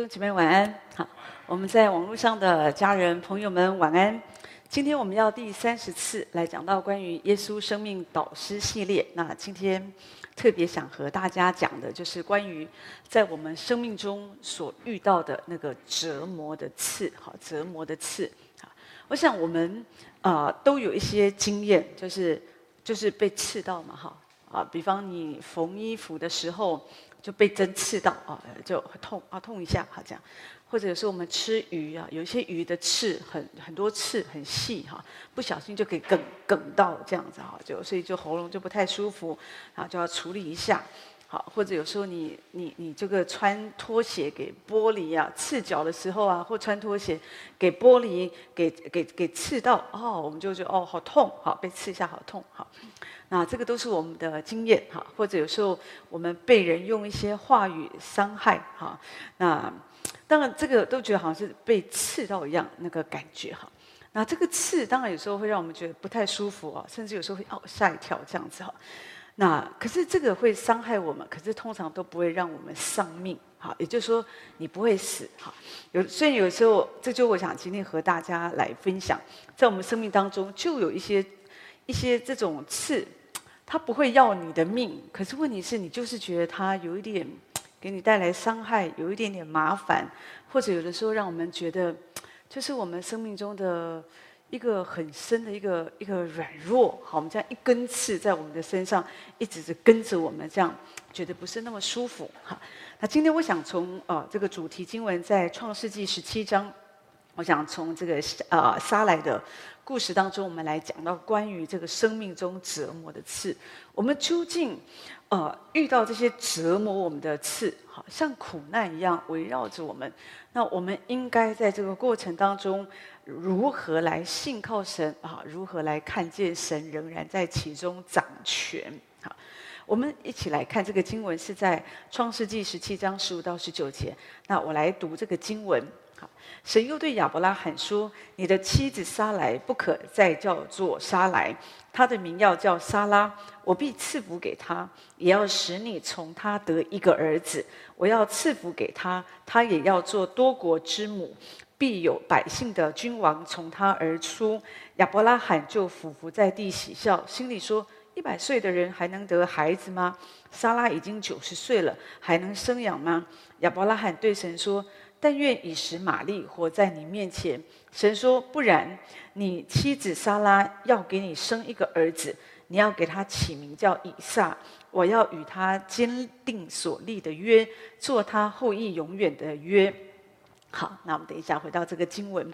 弟兄姐妹晚安，好，我们在网络上的家人朋友们晚安。今天我们要第三十次来讲到关于耶稣生命导师系列。那今天特别想和大家讲的就是关于在我们生命中所遇到的那个折磨的刺，好，折磨的刺。好，我想我们啊、都有一些经验，就是就是被刺到嘛，哈啊，比方你缝衣服的时候。就被针刺到啊，就痛啊，痛一下，好这样。或者有时候我们吃鱼啊，有一些鱼的刺很很多刺很细哈，不小心就可以梗梗到这样子哈，就所以就喉咙就不太舒服，然后就要处理一下。好，或者有时候你你你这个穿拖鞋给玻璃啊刺脚的时候啊，或穿拖鞋给玻璃给给给刺到哦，我们就觉得哦好痛，好被刺一下好痛，好。那这个都是我们的经验哈，或者有时候我们被人用一些话语伤害哈，那当然这个都觉得好像是被刺到一样那个感觉哈。那这个刺当然有时候会让我们觉得不太舒服啊，甚至有时候会哦吓一跳这样子哈。那可是这个会伤害我们，可是通常都不会让我们丧命哈。也就是说你不会死哈。有所以有时候这就我想今天和大家来分享，在我们生命当中就有一些一些这种刺。他不会要你的命，可是问题是你就是觉得他有一点给你带来伤害，有一点点麻烦，或者有的时候让我们觉得，就是我们生命中的一个很深的一个一个软弱。好，我们这样一根刺在我们的身上，一直是跟着我们，这样觉得不是那么舒服。哈，那今天我想从呃这个主题经文在创世纪十七章，我想从这个呃撒来的。故事当中，我们来讲到关于这个生命中折磨的刺。我们究竟，呃，遇到这些折磨我们的刺，好像苦难一样围绕着我们。那我们应该在这个过程当中，如何来信靠神啊？如何来看见神仍然在其中掌权？好，我们一起来看这个经文，是在创世纪十七章十五到十九节。那我来读这个经文。神又对亚伯拉罕说：“你的妻子撒莱不可再叫做撒莱，她的名要叫撒拉。我必赐福给她，也要使你从她得一个儿子。我要赐福给她，她也要做多国之母，必有百姓的君王从她而出。”亚伯拉罕就俯伏在地喜笑，心里说：“一百岁的人还能得孩子吗？撒拉已经九十岁了，还能生养吗？”亚伯拉罕对神说。但愿以实玛利活在你面前。神说：“不然，你妻子撒拉要给你生一个儿子，你要给他起名叫以撒。我要与他坚定所立的约，做他后裔永远的约。”好，那我们等一下回到这个经文。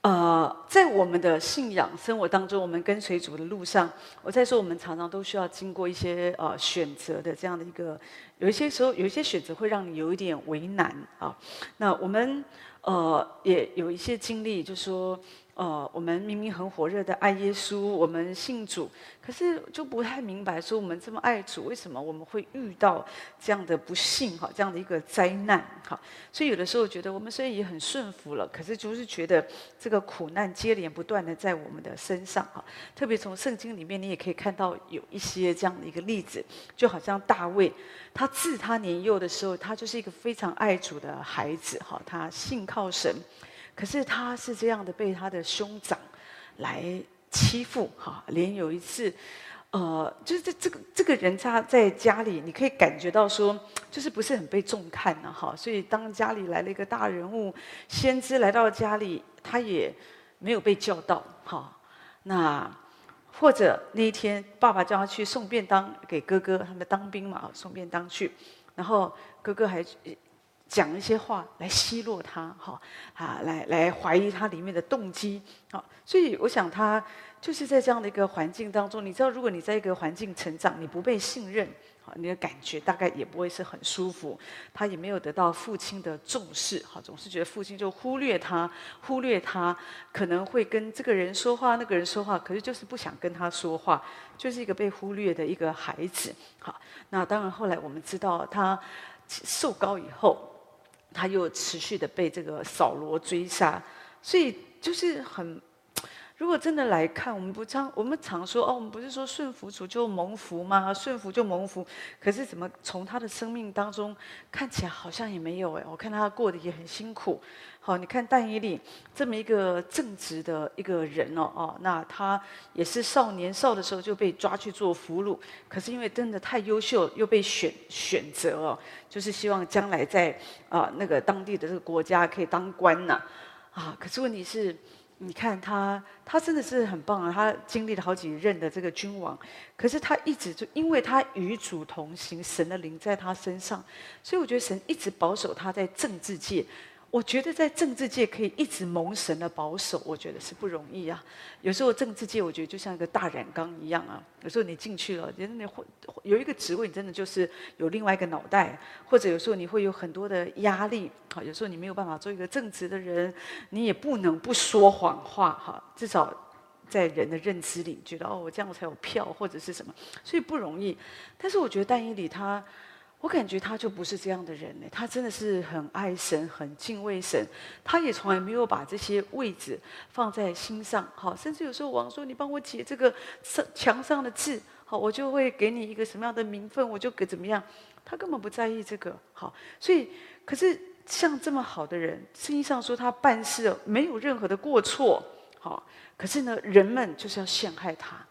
呃，在我们的信仰生活当中，我们跟随主的路上，我在说，我们常常都需要经过一些呃选择的这样的一个。有一些时候，有一些选择会让你有一点为难啊。那我们呃也有一些经历，就是说。呃，我们明明很火热的爱耶稣，我们信主，可是就不太明白，说我们这么爱主，为什么我们会遇到这样的不幸哈，这样的一个灾难哈？所以有的时候觉得我们虽然也很顺服了，可是就是觉得这个苦难接连不断的在我们的身上哈。特别从圣经里面，你也可以看到有一些这样的一个例子，就好像大卫，他自他年幼的时候，他就是一个非常爱主的孩子哈，他信靠神。可是他是这样的被他的兄长来欺负哈，连有一次，呃，就是这这个这个人他在家里，你可以感觉到说，就是不是很被重看呢哈。所以当家里来了一个大人物，先知来到家里，他也没有被叫到哈。那或者那一天爸爸叫他去送便当给哥哥，他们当兵嘛，送便当去，然后哥哥还。讲一些话来奚落他，哈啊，来来怀疑他里面的动机，好，所以我想他就是在这样的一个环境当中，你知道，如果你在一个环境成长，你不被信任，好，你的感觉大概也不会是很舒服。他也没有得到父亲的重视，好，总是觉得父亲就忽略他，忽略他，可能会跟这个人说话，那个人说话，可是就是不想跟他说话，就是一个被忽略的一个孩子，好，那当然后来我们知道他受高以后。他又持续的被这个扫罗追杀，所以就是很如果真的来看，我们不常我们常说哦，我们不是说顺服主就蒙福吗？顺服就蒙福，可是怎么从他的生命当中看起来好像也没有哎？我看他过得也很辛苦。好，你看但以理这么一个正直的一个人哦哦，那他也是少年少的时候就被抓去做俘虏，可是因为真的太优秀，又被选选择哦，就是希望将来在啊、那个当地的这个国家可以当官呐，啊，可是问题是，你看他他真的是很棒啊，他经历了好几任的这个君王，可是他一直就因为他与主同行，神的灵在他身上，所以我觉得神一直保守他在政治界。我觉得在政治界可以一直蒙神的保守，我觉得是不容易啊。有时候政治界，我觉得就像一个大染缸一样啊。有时候你进去了，真的会有一个职位，你真的就是有另外一个脑袋，或者有时候你会有很多的压力。好，有时候你没有办法做一个正直的人，你也不能不说谎话哈。至少在人的认知里，觉得哦，我这样我才有票或者是什么，所以不容易。但是我觉得但以理他。我感觉他就不是这样的人呢，他真的是很爱神，很敬畏神，他也从来没有把这些位置放在心上。好，甚至有时候王说：“你帮我解这个墙上的字，好，我就会给你一个什么样的名分，我就给怎么样。”他根本不在意这个。好，所以可是像这么好的人，圣经上说他办事没有任何的过错。好，可是呢，人们就是要陷害他。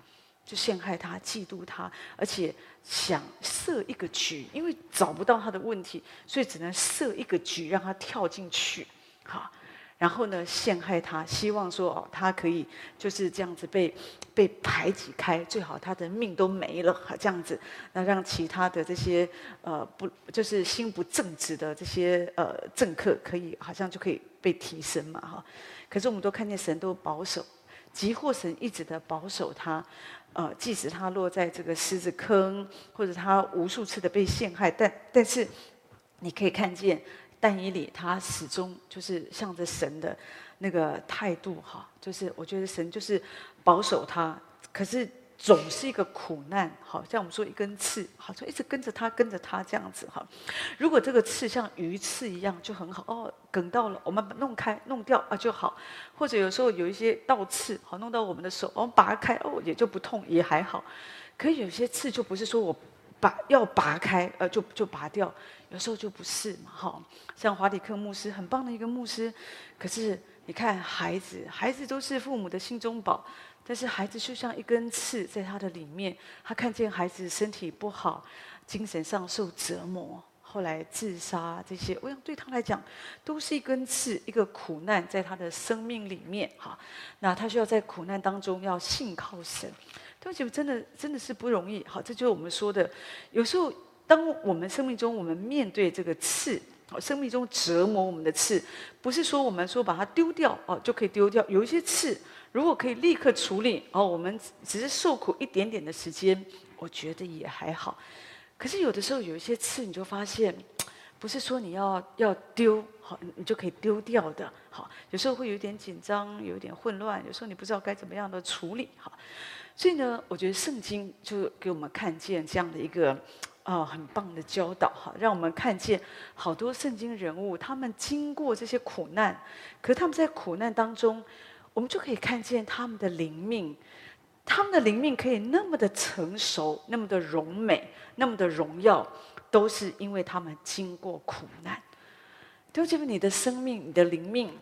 就陷害他，嫉妒他，而且想设一个局，因为找不到他的问题，所以只能设一个局让他跳进去，好，然后呢，陷害他，希望说哦，他可以就是这样子被被排挤开，最好他的命都没了，这样子，那让其他的这些呃不就是心不正直的这些呃政客可以好像就可以被提升嘛哈，可是我们都看见神都保守，即或神一直的保守他。呃，即使他落在这个狮子坑，或者他无数次的被陷害，但但是你可以看见但以理，他始终就是向着神的那个态度哈，就是我觉得神就是保守他，可是。总是一个苦难，好像我们说一根刺，好像一直跟着他，跟着他这样子哈。如果这个刺像鱼刺一样，就很好哦。梗到了，我们弄开、弄掉啊就好。或者有时候有一些倒刺，好弄到我们的手，我们拔开哦，也就不痛，也还好。可有些刺就不是说我拔要拔开，呃，就就拔掉，有时候就不是嘛，哈。像华里克牧师，很棒的一个牧师，可是你看孩子，孩子都是父母的心中宝。但是孩子就像一根刺在他的里面，他看见孩子身体不好，精神上受折磨，后来自杀这些，我想对他来讲都是一根刺，一个苦难在他的生命里面哈。那他需要在苦难当中要信靠神，对不起，真的真的是不容易。好，这就是我们说的，有时候当我们生命中我们面对这个刺，生命中折磨我们的刺，不是说我们说把它丢掉哦就可以丢掉，有一些刺。如果可以立刻处理，哦，我们只是受苦一点点的时间，我觉得也还好。可是有的时候有一些刺，你就发现，不是说你要要丢，好，你就可以丢掉的。好，有时候会有点紧张，有点混乱，有时候你不知道该怎么样的处理。好，所以呢，我觉得圣经就给我们看见这样的一个、呃、很棒的教导，哈，让我们看见好多圣经人物，他们经过这些苦难，可是他们在苦难当中。我们就可以看见他们的灵命，他们的灵命可以那么的成熟，那么的荣美，那么的荣耀，都是因为他们经过苦难。都觉得你的生命、你的灵命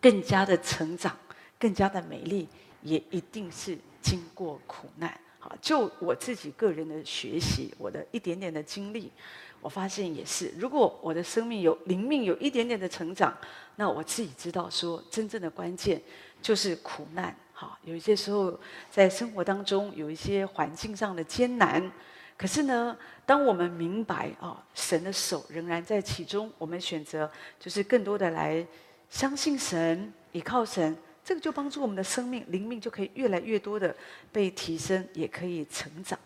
更加的成长，更加的美丽，也一定是经过苦难。就我自己个人的学习，我的一点点的经历。我发现也是，如果我的生命有灵命有一点点的成长，那我自己知道说，真正的关键就是苦难。好，有一些时候在生活当中有一些环境上的艰难，可是呢，当我们明白啊，神的手仍然在其中，我们选择就是更多的来相信神，依靠神，这个就帮助我们的生命灵命就可以越来越多的被提升，也可以成长。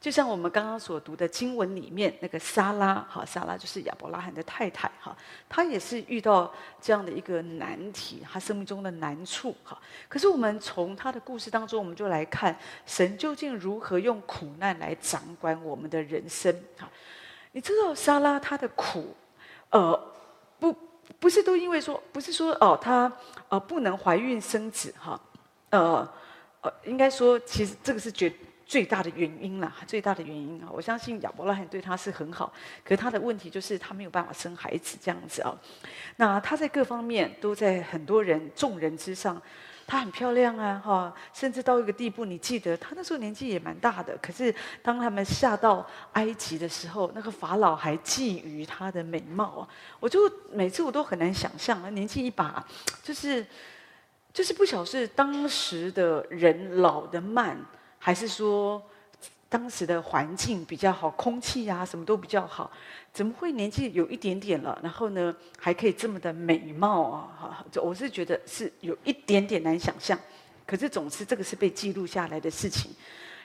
就像我们刚刚所读的经文里面那个撒拉，哈，撒拉就是亚伯拉罕的太太，哈，她也是遇到这样的一个难题，她生命中的难处，哈。可是我们从她的故事当中，我们就来看神究竟如何用苦难来掌管我们的人生，哈。你知道撒拉她的苦，呃，不不是都因为说，不是说哦，她呃不能怀孕生子，哈。呃呃，应该说，其实这个是绝最大的原因啦，最大的原因啊。我相信亚伯拉罕对他是很好，可是他的问题就是他没有办法生孩子这样子啊。那他在各方面都在很多人众人之上。她很漂亮啊，哈，甚至到一个地步，你记得她那时候年纪也蛮大的。可是当他们下到埃及的时候，那个法老还觊觎她的美貌啊。我就每次我都很难想象啊，年纪一把，就是就是不晓得是当时的人老得慢，还是说。当时的环境比较好，空气呀、啊、什么都比较好，怎么会年纪有一点点了，然后呢还可以这么的美貌啊？哈，我是觉得是有一点点难想象，可是总之这个是被记录下来的事情。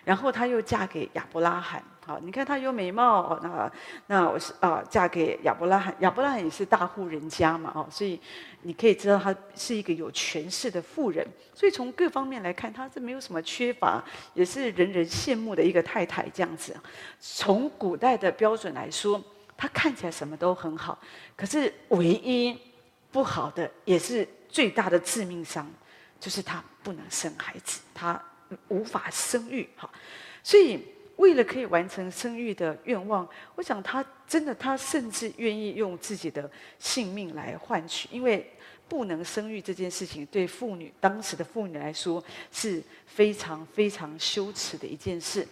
然后她又嫁给亚伯拉罕，好，你看她有美貌，那那我是啊，嫁给亚伯拉罕，亚伯拉罕也是大户人家嘛，哦，所以你可以知道她是一个有权势的妇人，所以从各方面来看，她是没有什么缺乏，也是人人羡慕的一个太太这样子。从古代的标准来说，她看起来什么都很好，可是唯一不好的，也是最大的致命伤，就是她不能生孩子，她。无法生育，哈，所以为了可以完成生育的愿望，我想他真的，他甚至愿意用自己的性命来换取，因为不能生育这件事情，对妇女当时的妇女来说是非常非常羞耻的一件事。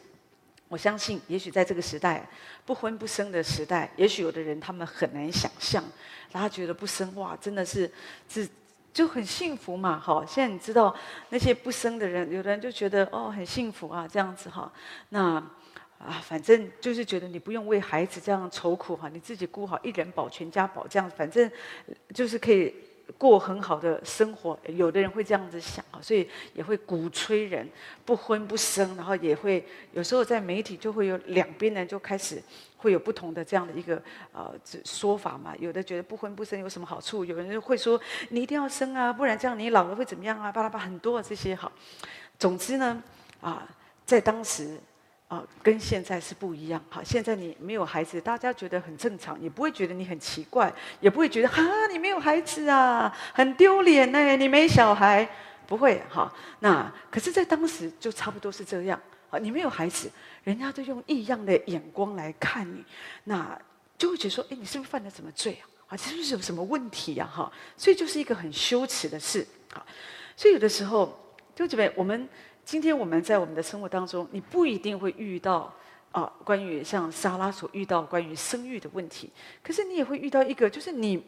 我相信，也许在这个时代，不婚不生的时代，也许有的人他们很难想象，他觉得不生哇，真的是是。就很幸福嘛，好，现在你知道那些不生的人，有的人就觉得哦很幸福啊，这样子哈，那啊反正就是觉得你不用为孩子这样愁苦哈，你自己顾好，一人保全家保，这样反正就是可以。过很好的生活，有的人会这样子想啊，所以也会鼓吹人不婚不生，然后也会有时候在媒体就会有两边呢就开始会有不同的这样的一个呃说法嘛。有的觉得不婚不生有什么好处，有人会说你一定要生啊，不然这样你老了会怎么样啊？巴拉巴很多这些好。总之呢，啊，在当时。啊，跟现在是不一样。哈，现在你没有孩子，大家觉得很正常，也不会觉得你很奇怪，也不会觉得哈，你没有孩子啊，很丢脸呢，你没小孩，不会哈。那可是，在当时就差不多是这样。啊，你没有孩子，人家都用异样的眼光来看你，那就会觉得说，哎，你是不是犯了什么罪啊？啊，是不是有什么问题呀？哈，所以就是一个很羞耻的事。好，所以有的时候，就这边我们。今天我们在我们的生活当中，你不一定会遇到啊，关于像莎拉所遇到关于生育的问题，可是你也会遇到一个，就是你，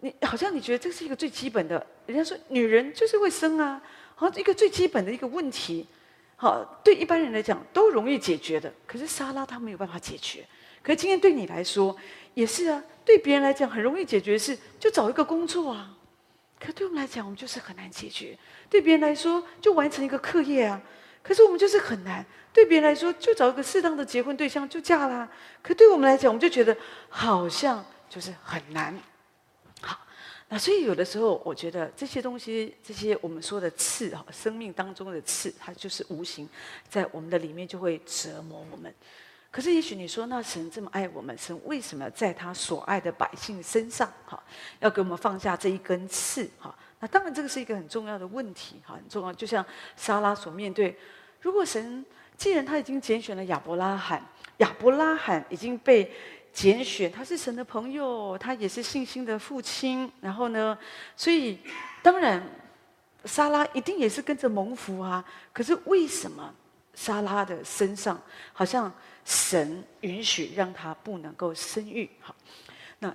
你好像你觉得这是一个最基本的，人家说女人就是会生啊，好像一个最基本的一个问题，好，对一般人来讲都容易解决的，可是莎拉她没有办法解决，可是今天对你来说也是啊，对别人来讲很容易解决的是就找一个工作啊。可对我们来讲，我们就是很难解决；对别人来说，就完成一个课业啊。可是我们就是很难。对别人来说，就找一个适当的结婚对象就嫁啦。可对我们来讲，我们就觉得好像就是很难。好，那所以有的时候，我觉得这些东西，这些我们说的刺哈，生命当中的刺，它就是无形在我们的里面就会折磨我们。可是，也许你说，那神这么爱我们，神为什么在他所爱的百姓身上，哈，要给我们放下这一根刺，哈？那当然，这个是一个很重要的问题，哈，很重要。就像莎拉所面对，如果神既然他已经拣选了亚伯拉罕，亚伯拉罕已经被拣选，他是神的朋友，他也是信心的父亲，然后呢，所以当然，莎拉一定也是跟着蒙福啊。可是为什么莎拉的身上好像？神允许让他不能够生育，好，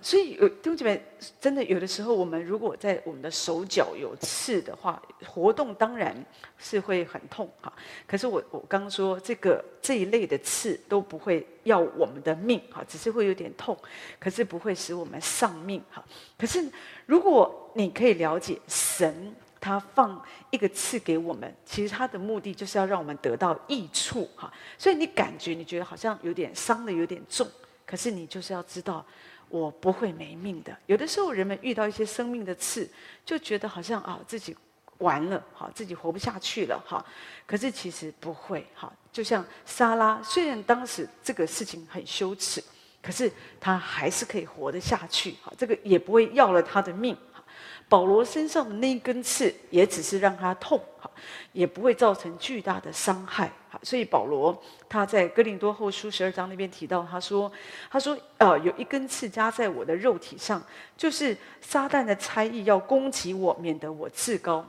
所以有弟兄姐妹，真的有的时候，我们如果在我们的手脚有刺的话，活动当然是会很痛，哈。可是我我刚刚说这个这一类的刺都不会要我们的命，哈，只是会有点痛，可是不会使我们丧命，哈。可是如果你可以了解神。他放一个刺给我们，其实他的目的就是要让我们得到益处哈。所以你感觉你觉得好像有点伤的有点重，可是你就是要知道，我不会没命的。有的时候人们遇到一些生命的刺，就觉得好像啊自己完了好，自己活不下去了哈。可是其实不会哈。就像莎拉，虽然当时这个事情很羞耻，可是她还是可以活得下去哈。这个也不会要了她的命。保罗身上的那一根刺，也只是让他痛，哈，也不会造成巨大的伤害，哈。所以保罗他在哥林多后书十二章那边提到，他说，他说，呃，有一根刺扎在我的肉体上，就是撒旦的猜疑要攻击我，免得我自高。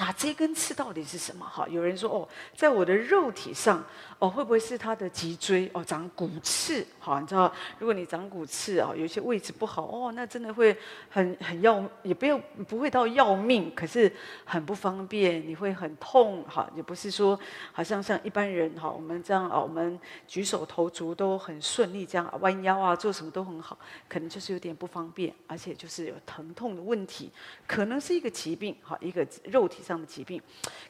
那这根刺到底是什么？哈，有人说哦，在我的肉体上，哦，会不会是他的脊椎？哦，长骨刺？好，你知道，如果你长骨刺哦，有些位置不好哦，那真的会很很要，也不要不会到要命，可是很不方便，你会很痛。哈，也不是说好像像一般人哈，我们这样啊，我们举手投足都很顺利，这样弯腰啊，做什么都很好，可能就是有点不方便，而且就是有疼痛的问题，可能是一个疾病，哈，一个肉体上。这样的疾病，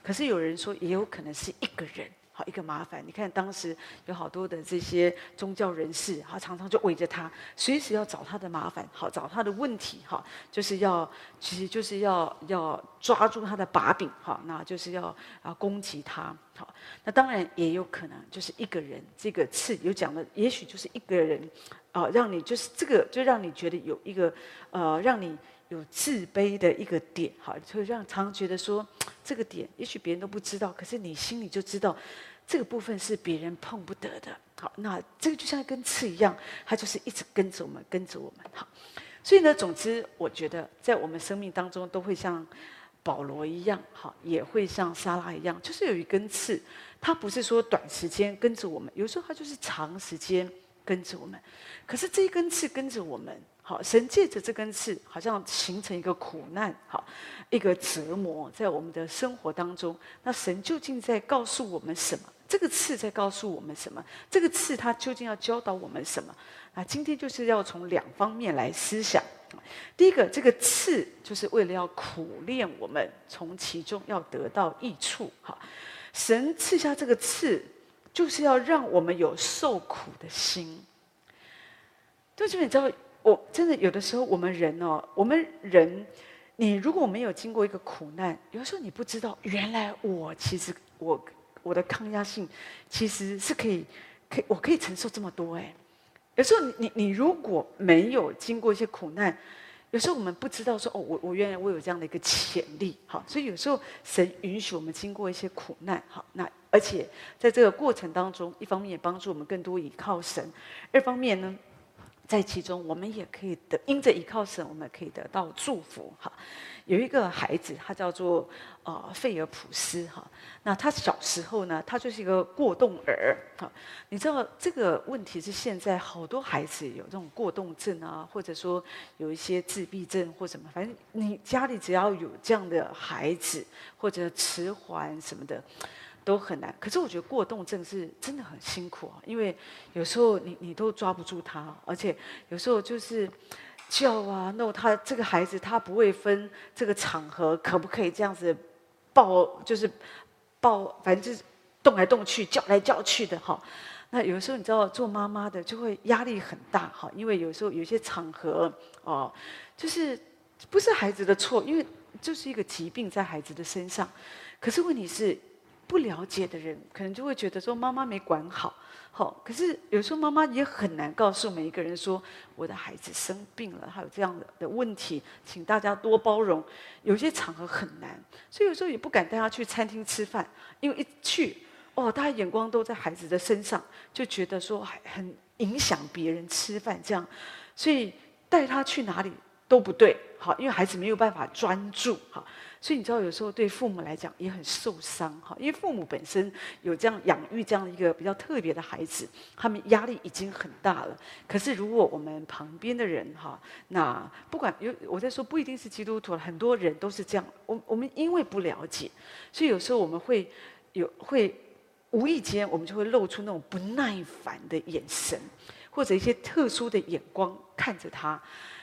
可是有人说也有可能是一个人，好一个麻烦。你看当时有好多的这些宗教人士，他常常就围着他，随时要找他的麻烦，好找他的问题，哈，就是要其实就是要要抓住他的把柄，哈，那就是要啊攻击他，好。那当然也有可能就是一个人，这个刺有讲的，也许就是一个人啊，让你就是这个就让你觉得有一个呃让你。有自卑的一个点，好，就让常常觉得说 这个点，也许别人都不知道，可是你心里就知道这个部分是别人碰不得的。好，那这个就像一根刺一样，它就是一直跟着我们，跟着我们。好，所以呢，总之，我觉得在我们生命当中都会像保罗一样，好，也会像莎拉一样，就是有一根刺，它不是说短时间跟着我们，有时候它就是长时间跟着我们。可是这一根刺跟着我们。好，神借着这根刺，好像形成一个苦难，好，一个折磨，在我们的生活当中。那神究竟在告诉我们什么？这个刺在告诉我们什么？这个刺它究竟要教导我们什么？啊，今天就是要从两方面来思想。第一个，这个刺就是为了要苦练我们，从其中要得到益处。哈，神刺下这个刺，就是要让我们有受苦的心。就你知道。我真的有的时候，我们人哦，我们人，你如果没有经过一个苦难，有的时候你不知道，原来我其实我我的抗压性其实是可以，可以我可以承受这么多哎。有时候你你你如果没有经过一些苦难，有时候我们不知道说哦，我我原来我有这样的一个潜力，好，所以有时候神允许我们经过一些苦难，好，那而且在这个过程当中，一方面也帮助我们更多依靠神，二方面呢。在其中，我们也可以得因着依靠神，我们可以得到祝福。哈，有一个孩子，他叫做呃费尔普斯。哈，那他小时候呢，他就是一个过动儿。哈，你知道这个问题是现在好多孩子有这种过动症啊，或者说有一些自闭症或什么，反正你家里只要有这样的孩子或者迟缓什么的。都很难，可是我觉得过动症是真的很辛苦啊，因为有时候你你都抓不住他，而且有时候就是叫啊，弄他这个孩子他不会分这个场合可不可以这样子抱，就是抱，反正就是动来动去，叫来叫去的哈。那有时候你知道做妈妈的就会压力很大哈，因为有时候有些场合哦，就是不是孩子的错，因为就是一个疾病在孩子的身上，可是问题是。不了解的人，可能就会觉得说妈妈没管好，好。可是有时候妈妈也很难告诉每一个人说，我的孩子生病了，还有这样的的问题，请大家多包容。有些场合很难，所以有时候也不敢带他去餐厅吃饭，因为一去，哦，大家眼光都在孩子的身上，就觉得说很影响别人吃饭这样，所以带他去哪里都不对，好，因为孩子没有办法专注，好。所以你知道，有时候对父母来讲也很受伤哈，因为父母本身有这样养育这样一个比较特别的孩子，他们压力已经很大了。可是如果我们旁边的人哈，那不管有我在说，不一定是基督徒，很多人都是这样。我我们因为不了解，所以有时候我们会有会无意间，我们就会露出那种不耐烦的眼神，或者一些特殊的眼光看着他。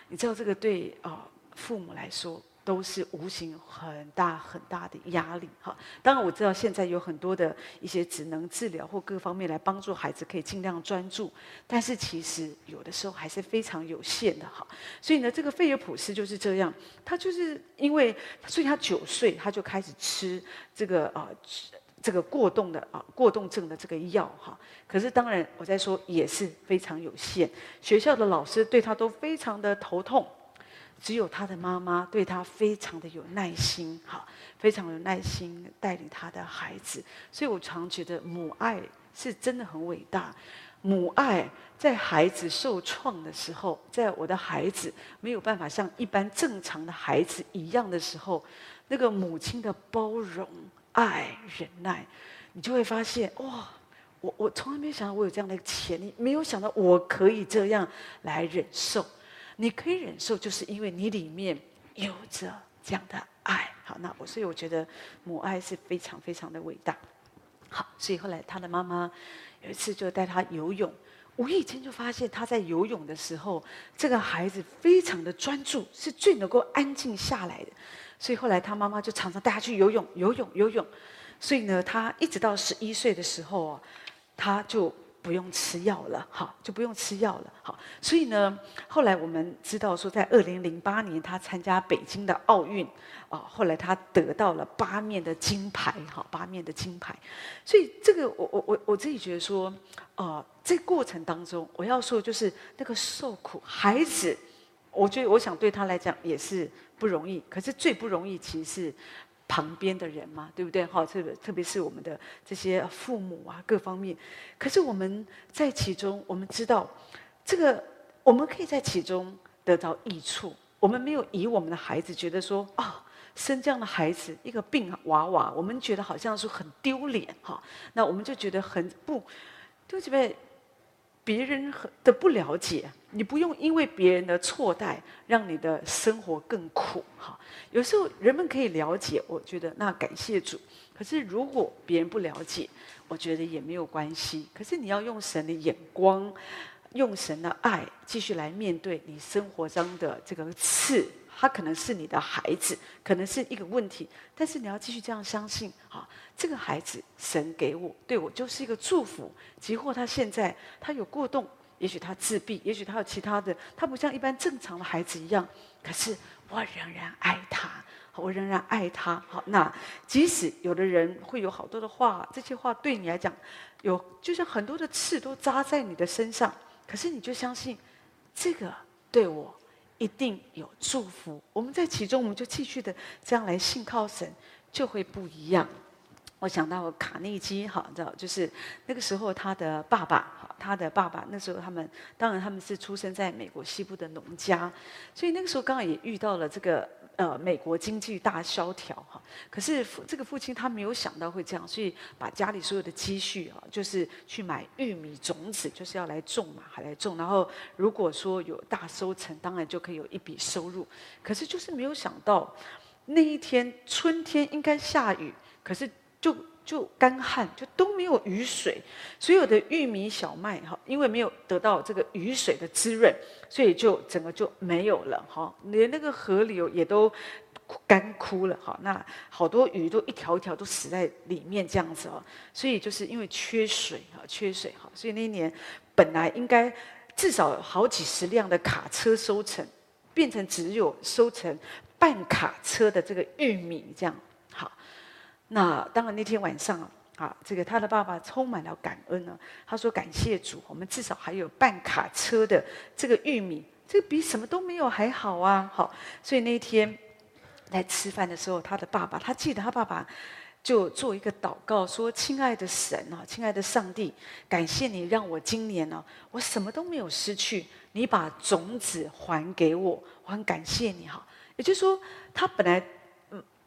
你知道这个对啊父母来说。都是无形很大很大的压力哈。当然我知道现在有很多的一些职能治疗或各方面来帮助孩子可以尽量专注，但是其实有的时候还是非常有限的哈。所以呢，这个费尔普斯就是这样，他就是因为，所以他九岁他就开始吃这个啊这个过动的啊过动症的这个药哈。可是当然我在说也是非常有限，学校的老师对他都非常的头痛。只有他的妈妈对他非常的有耐心，哈，非常有耐心带领他的孩子。所以我常觉得母爱是真的很伟大。母爱在孩子受创的时候，在我的孩子没有办法像一般正常的孩子一样的时候，那个母亲的包容、爱、忍耐，你就会发现哇，我我从来没有想到我有这样的潜力，没有想到我可以这样来忍受。你可以忍受，就是因为你里面有着这样的爱。好，那我所以我觉得母爱是非常非常的伟大。好，所以后来他的妈妈有一次就带他游泳，无意间就发现他在游泳的时候，这个孩子非常的专注，是最能够安静下来的。所以后来他妈妈就常常带他去游泳，游泳，游泳。所以呢，他一直到十一岁的时候啊，他就。不用吃药了，好，就不用吃药了，好。所以呢，后来我们知道说，在二零零八年他参加北京的奥运，啊，后来他得到了八面的金牌，哈，八面的金牌。所以这个，我我我我自己觉得说，啊，这过程当中，我要说就是那个受苦，孩子，我觉得我想对他来讲也是不容易，可是最不容易其实是。旁边的人嘛，对不对？哈，特别特别是我们的这些父母啊，各方面。可是我们在其中，我们知道，这个我们可以在其中得到益处。我们没有以我们的孩子觉得说啊、哦，生这样的孩子一个病娃娃，我们觉得好像是很丢脸哈。那我们就觉得很不，对不对？别人的不了解，你不用因为别人的错待，让你的生活更苦哈。有时候人们可以了解，我觉得那感谢主。可是如果别人不了解，我觉得也没有关系。可是你要用神的眼光，用神的爱，继续来面对你生活中的这个刺。他可能是你的孩子，可能是一个问题，但是你要继续这样相信啊！这个孩子神给我，对我就是一个祝福。即或他现在他有过动，也许他自闭，也许他有其他的，他不像一般正常的孩子一样。可是我仍然爱他，我仍然爱他。好，那即使有的人会有好多的话，这些话对你来讲有，就像很多的刺都扎在你的身上，可是你就相信这个对我。一定有祝福，我们在其中，我们就继续的这样来信靠神，就会不一样。我想到卡内基，哈，知道就是那个时候他的爸爸，哈，他的爸爸那时候他们，当然他们是出生在美国西部的农家，所以那个时候刚好也遇到了这个呃美国经济大萧条，哈。可是这个父亲他没有想到会这样，所以把家里所有的积蓄啊，就是去买玉米种子，就是要来种嘛，还来种。然后如果说有大收成，当然就可以有一笔收入。可是就是没有想到那一天春天应该下雨，可是。就就干旱，就都没有雨水，所有的玉米、小麦哈，因为没有得到这个雨水的滋润，所以就整个就没有了哈，连那个河流也都干枯了哈。那好多鱼都一条一条都死在里面这样子哦，所以就是因为缺水哈，缺水哈，所以那一年本来应该至少好几十辆的卡车收成，变成只有收成半卡车的这个玉米这样。那当然，那天晚上啊，这个他的爸爸充满了感恩呢。他说：“感谢主，我们至少还有半卡车的这个玉米，这个比什么都没有还好啊。”好，所以那天来吃饭的时候，他的爸爸他记得他爸爸就做一个祷告，说：“亲爱的神啊，亲爱的上帝，感谢你让我今年呢，我什么都没有失去，你把种子还给我，我很感谢你。”哈，也就是说，他本来。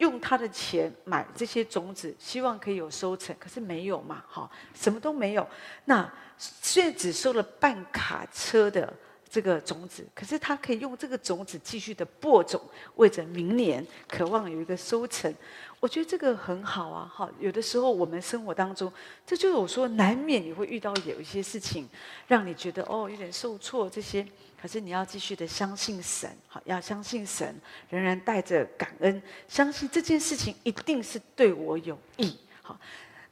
用他的钱买这些种子，希望可以有收成，可是没有嘛，哈，什么都没有。那虽然只收了半卡车的这个种子，可是他可以用这个种子继续的播种，为着明年渴望有一个收成。我觉得这个很好啊，哈。有的时候我们生活当中，这就是我说难免你会遇到有一些事情，让你觉得哦有点受挫这些。可是你要继续的相信神，好，要相信神，仍然带着感恩，相信这件事情一定是对我有益。好，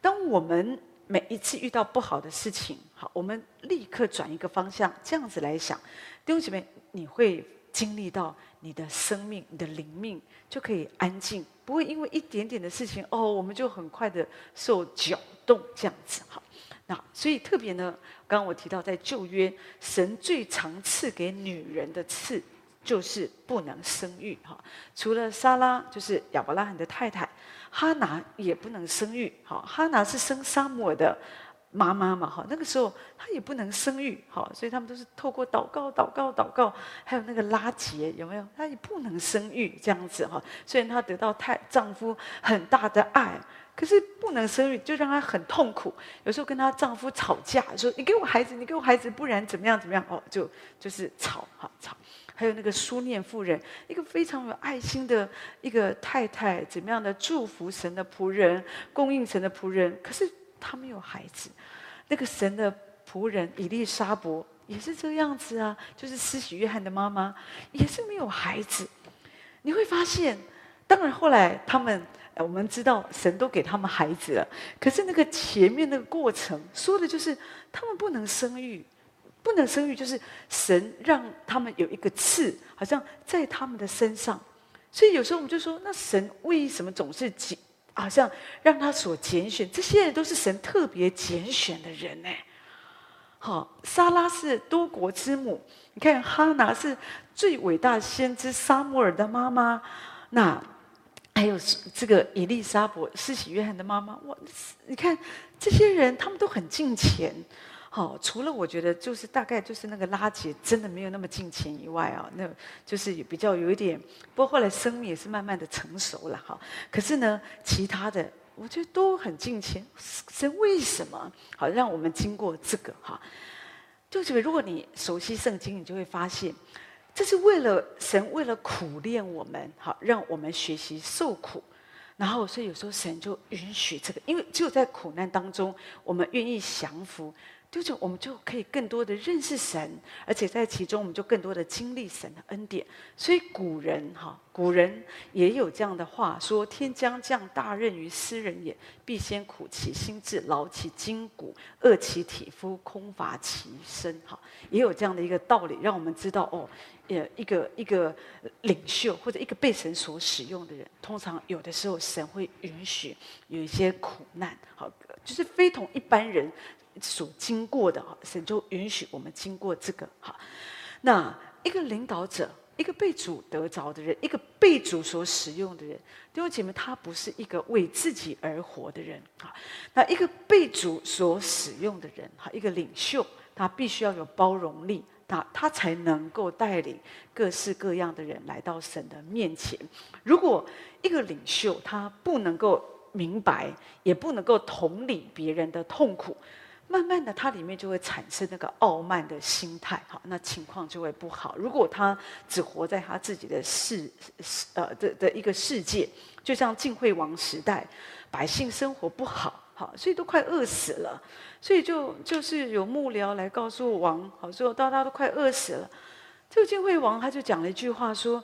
当我们每一次遇到不好的事情，好，我们立刻转一个方向，这样子来想，弟兄姐妹，你会经历到你的生命、你的灵命就可以安静，不会因为一点点的事情，哦，我们就很快的受搅动，这样子，好。那所以特别呢，刚刚我提到在旧约，神最常赐给女人的刺，就是不能生育哈。除了撒拉，就是亚伯拉罕的太太，哈拿也不能生育。哈，哈拿是生撒母耳的。妈妈嘛，哈，那个时候她也不能生育，哈，所以他们都是透过祷告、祷告、祷告，还有那个拉结，有没有？她也不能生育，这样子哈。虽然她得到太丈夫很大的爱，可是不能生育，就让她很痛苦。有时候跟她丈夫吵架，说：“你给我孩子，你给我孩子，不然怎么样？怎么样？”哦，就就是吵，哈，吵。还有那个书念妇人，一个非常有爱心的一个太太，怎么样的祝福神的仆人，供应神的仆人，可是。他没有孩子，那个神的仆人以利沙伯也是这个样子啊，就是施洗约翰的妈妈也是没有孩子。你会发现，当然后来他们，我们知道神都给他们孩子了，可是那个前面那个过程说的就是他们不能生育，不能生育就是神让他们有一个刺，好像在他们的身上。所以有时候我们就说，那神为什么总是好像让他所拣选，这些人都是神特别拣选的人呢。好，撒拉是多国之母，你看哈拿是最伟大先知撒母耳的妈妈，那还有这个以利沙伯施洗约翰的妈妈，哇，你看这些人他们都很敬虔。好，除了我觉得就是大概就是那个拉结真的没有那么近前以外啊，那就是也比较有一点。不过后来生命也是慢慢的成熟了哈。可是呢，其他的我觉得都很近前。神为什么好让我们经过这个哈？就这个，如果你熟悉圣经，你就会发现，这是为了神为了苦练我们，好让我们学习受苦。然后所以有时候神就允许这个，因为只有在苦难当中，我们愿意降服。就是我们就可以更多的认识神，而且在其中我们就更多的经历神的恩典。所以古人哈，古人也有这样的话说：“天将降大任于斯人也，必先苦其心志，劳其筋骨，饿其体肤，空乏其身。”哈，也有这样的一个道理，让我们知道哦，呃，一个一个领袖或者一个被神所使用的人，通常有的时候神会允许有一些苦难，好，就是非同一般人。所经过的神就允许我们经过这个哈。那一个领导者，一个被主得着的人，一个被主所使用的人，弟兄姐妹，他不是一个为自己而活的人哈。那一个被主所使用的人哈，一个领袖，他必须要有包容力，他他才能够带领各式各样的人来到神的面前。如果一个领袖他不能够明白，也不能够同理别人的痛苦。慢慢的，他里面就会产生那个傲慢的心态，好，那情况就会不好。如果他只活在他自己的世世，呃的的一个世界，就像晋惠王时代，百姓生活不好，好，所以都快饿死了。所以就就是有幕僚来告诉王，好说大家都快饿死了。这个晋惠王他就讲了一句话说：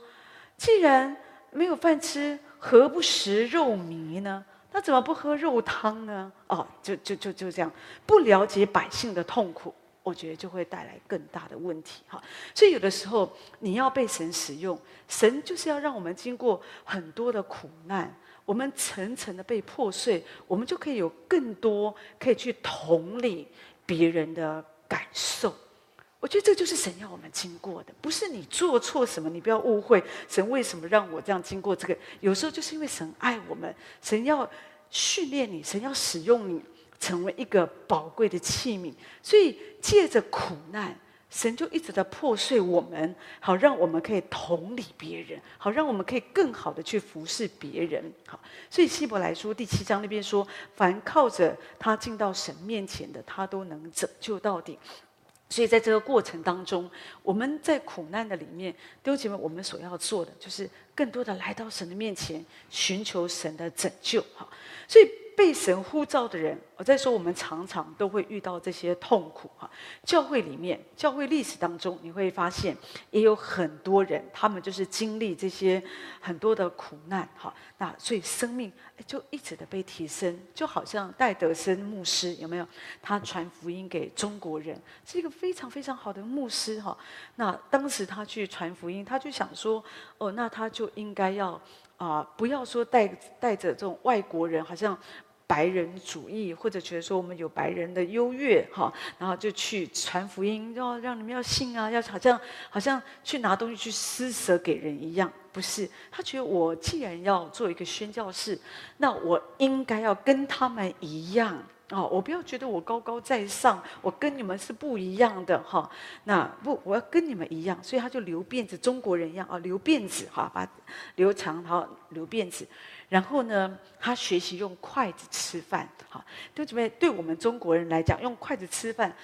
既然没有饭吃，何不食肉糜呢？那怎么不喝肉汤呢？哦，就就就就这样，不了解百姓的痛苦，我觉得就会带来更大的问题哈。所以有的时候你要被神使用，神就是要让我们经过很多的苦难，我们层层的被破碎，我们就可以有更多可以去同理别人的感受。我觉得这就是神要我们经过的，不是你做错什么，你不要误会神为什么让我这样经过这个。有时候就是因为神爱我们，神要训练你，神要使用你，成为一个宝贵的器皿。所以借着苦难，神就一直在破碎我们，好让我们可以同理别人，好让我们可以更好的去服侍别人。好，所以希伯来书第七章那边说，凡靠着他进到神面前的，他都能拯救到底。所以在这个过程当中，我们在苦难的里面，弟兄姐妹，我们所要做的就是更多的来到神的面前，寻求神的拯救。哈，所以。被神呼召的人，我在说，我们常常都会遇到这些痛苦哈。教会里面，教会历史当中，你会发现也有很多人，他们就是经历这些很多的苦难哈。那所以生命就一直的被提升，就好像戴德森牧师有没有？他传福音给中国人，是一个非常非常好的牧师哈。那当时他去传福音，他就想说，哦，那他就应该要啊，不要说带带着这种外国人，好像。白人主义，或者觉得说我们有白人的优越哈，然后就去传福音，要让你们要信啊，要好像好像去拿东西去施舍给人一样，不是？他觉得我既然要做一个宣教士，那我应该要跟他们一样。哦，我不要觉得我高高在上，我跟你们是不一样的哈。那不，我要跟你们一样，所以他就留辫子，中国人一样啊，留辫子哈，把留长，好留辫子。然后呢，他学习用筷子吃饭，哈，对这边对我们中国人来讲，用筷子吃饭。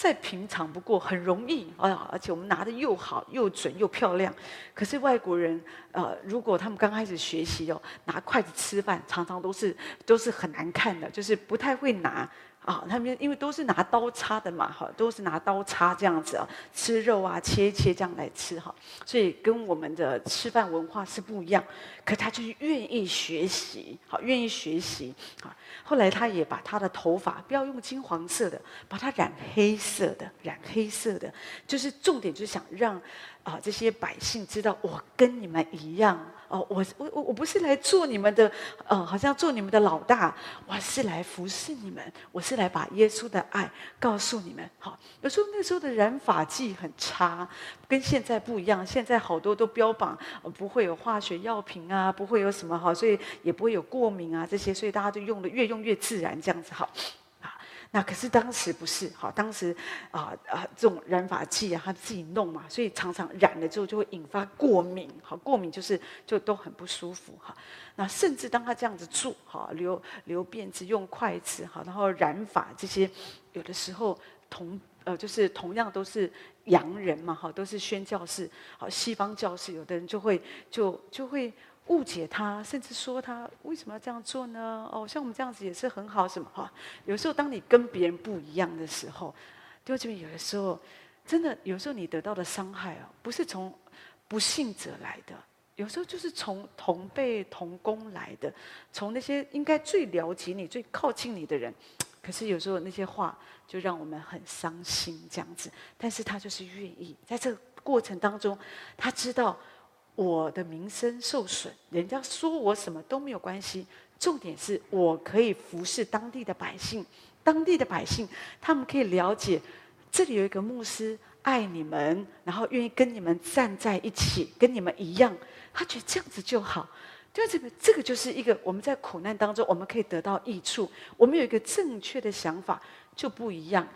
再平常不过，很容易啊！而且我们拿的又好、又准、又漂亮。可是外国人，呃，如果他们刚开始学习哦，拿筷子吃饭，常常都是都是很难看的，就是不太会拿。啊，他们因为都是拿刀叉的嘛，哈，都是拿刀叉这样子啊，吃肉啊，切一切这样来吃哈，所以跟我们的吃饭文化是不一样。可他就是愿意学习，好，愿意学习啊。后来他也把他的头发不要用金黄色的，把它染黑色的，染黑色的，就是重点就是想让啊这些百姓知道，我跟你们一样。哦，我我我我不是来做你们的，呃，好像做你们的老大，我是来服侍你们，我是来把耶稣的爱告诉你们。好，有时候那时候的染发剂很差，跟现在不一样，现在好多都标榜不会有化学药品啊，不会有什么哈，所以也不会有过敏啊这些，所以大家都用的越用越自然这样子好。那可是当时不是哈，当时啊啊这种染发剂啊，他自己弄嘛，所以常常染了之后就会引发过敏，好，过敏就是就都很不舒服哈。那甚至当他这样子做哈，留留辫子用筷子哈，然后染发这些，有的时候同呃就是同样都是洋人嘛哈，都是宣教士，好西方教士，有的人就会就就会。误解他，甚至说他为什么要这样做呢？哦，像我们这样子也是很好，什么哈？有时候当你跟别人不一样的时候，就这边有的时候，真的有时候你得到的伤害哦，不是从不幸者来的，有时候就是从同辈同工来的，从那些应该最了解你、最靠近你的人。可是有时候那些话就让我们很伤心，这样子。但是他就是愿意在这个过程当中，他知道。我的名声受损，人家说我什么都没有关系。重点是我可以服侍当地的百姓，当地的百姓他们可以了解，这里有一个牧师爱你们，然后愿意跟你们站在一起，跟你们一样。他觉得这样子就好，就这个这个就是一个我们在苦难当中我们可以得到益处，我们有一个正确的想法就不一样。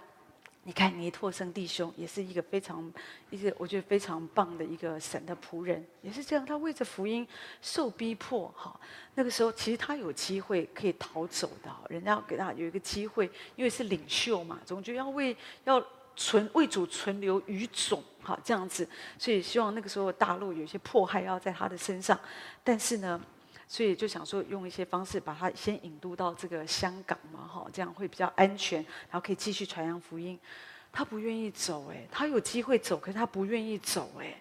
你看尼托生弟兄也是一个非常一个我觉得非常棒的一个神的仆人，也是这样。他为着福音受逼迫，哈，那个时候其实他有机会可以逃走的，人家给他有一个机会，因为是领袖嘛，总觉得要为要存为主存留余种，哈，这样子，所以希望那个时候大陆有些迫害要在他的身上，但是呢。所以就想说，用一些方式把他先引渡到这个香港嘛，哈，这样会比较安全，然后可以继续传扬福音。他不愿意走，哎，他有机会走，可是他不愿意走，哎，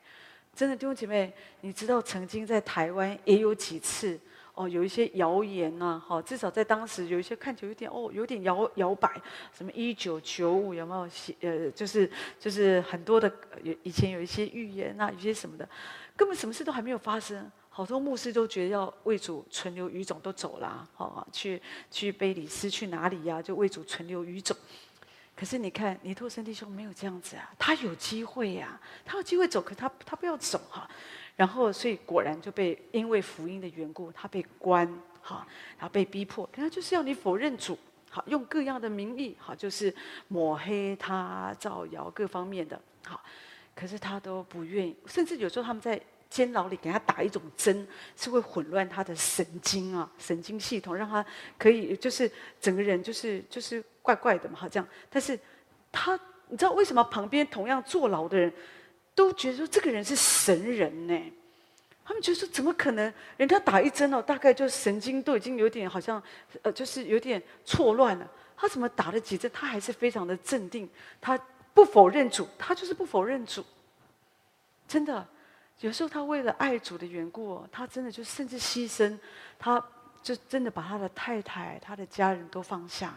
真的弟兄姐妹，你知道曾经在台湾也有几次哦，有一些谣言呐，哈，至少在当时有一些看起来有点哦，有点摇摇摆，什么一九九五有没有写？呃，就是就是很多的有以前有一些预言啊，有些什么的，根本什么事都还没有发生。好多牧师都觉得要为主存留余种都走了，好去去卑里斯去哪里呀？就为主存留余种。可是你看尼托森弟兄没有这样子啊，他有机会呀，他有机会走，可他他不要走哈。然后所以果然就被因为福音的缘故，他被关哈，然后被逼迫，可他就是要你否认主，好用各样的名义，好就是抹黑他、造谣各方面的，好，可是他都不愿意，甚至有时候他们在。监牢里给他打一种针，是会混乱他的神经啊，神经系统，让他可以就是整个人就是就是怪怪的嘛，好这样。但是他，你知道为什么旁边同样坐牢的人都觉得说这个人是神人呢？他们觉得说怎么可能？人家打一针哦，大概就神经都已经有点好像呃，就是有点错乱了。他怎么打了几针，他还是非常的镇定，他不否认主，他就是不否认主，真的。有时候他为了爱主的缘故，他真的就甚至牺牲，他就真的把他的太太、他的家人都放下。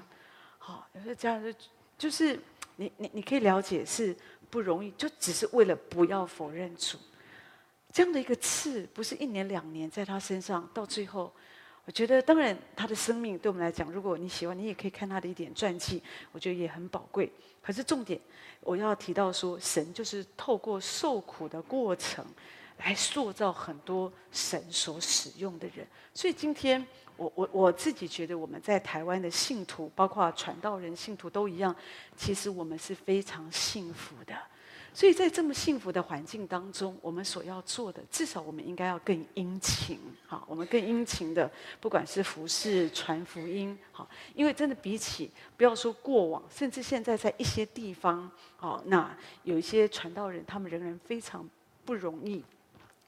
好，有些家人就就是你你你可以了解是不容易，就只是为了不要否认主。这样的一个刺，不是一年两年在他身上，到最后，我觉得，当然他的生命对我们来讲，如果你喜欢，你也可以看他的一点传记，我觉得也很宝贵。可是重点，我要提到说，神就是透过受苦的过程，来塑造很多神所使用的人。所以今天，我我我自己觉得，我们在台湾的信徒，包括传道人、信徒都一样，其实我们是非常幸福的。所以在这么幸福的环境当中，我们所要做的，至少我们应该要更殷勤，好，我们更殷勤的，不管是服侍、传福音，好，因为真的比起不要说过往，甚至现在在一些地方，好，那有一些传道人，他们仍然非常不容易。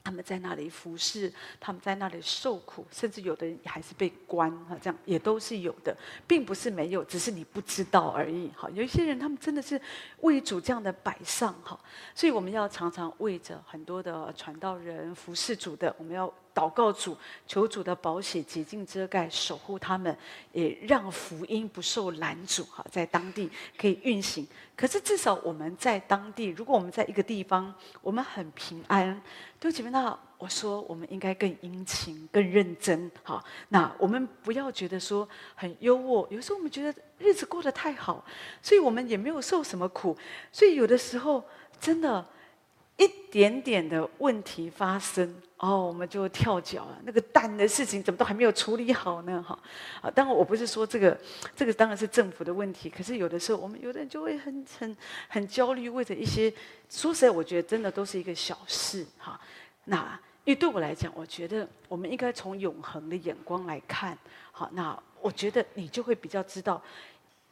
他们在那里服侍，他们在那里受苦，甚至有的人还是被关哈，这样也都是有的，并不是没有，只是你不知道而已。哈，有一些人他们真的是为主这样的摆上哈，所以我们要常常为着很多的传道人服侍主的，我们要。祷告主，求主的宝血洁净遮盖，守护他们，也让福音不受拦阻。哈，在当地可以运行。可是至少我们在当地，如果我们在一个地方，我们很平安。对姐妹，那我说我们应该更殷勤、更认真。好，那我们不要觉得说很优渥。有时候我们觉得日子过得太好，所以我们也没有受什么苦。所以有的时候真的。一点点的问题发生，哦，我们就跳脚了。那个蛋的事情怎么都还没有处理好呢？哈，啊，当然我不是说这个，这个当然是政府的问题。可是有的时候，我们有的人就会很很很焦虑，为着一些，说实在，我觉得真的都是一个小事。哈，那因为对我来讲，我觉得我们应该从永恒的眼光来看。好，那我觉得你就会比较知道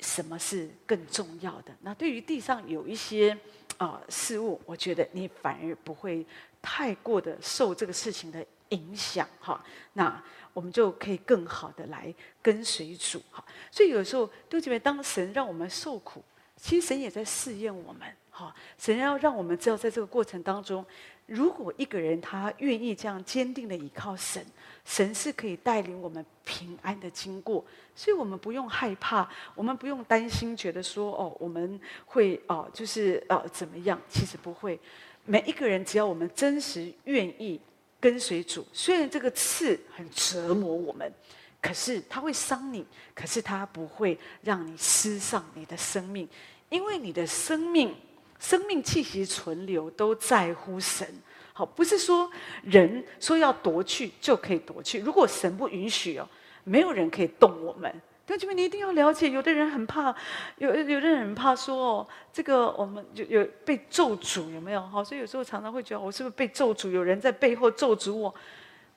什么是更重要的。那对于地上有一些。啊、事物，我觉得你反而不会太过的受这个事情的影响，哈。那我们就可以更好的来跟随主，哈。所以有时候，弟兄姐妹，当神让我们受苦，其实神也在试验我们，哈。神要让我们知道，在这个过程当中，如果一个人他愿意这样坚定的倚靠神。神是可以带领我们平安的经过，所以我们不用害怕，我们不用担心，觉得说哦，我们会哦，就是呃怎么样？其实不会。每一个人，只要我们真实愿意跟随主，虽然这个刺很折磨我们，可是它会伤你，可是它不会让你失丧你的生命，因为你的生命、生命气息存留都在乎神。好，不是说人说要夺去就可以夺去。如果神不允许哦，没有人可以动我们。弟兄姐妹，你一定要了解，有的人很怕，有有的人很怕说哦，这个我们有有被咒诅，有没有？好，所以有时候常常会觉得我是不是被咒诅？有人在背后咒诅我。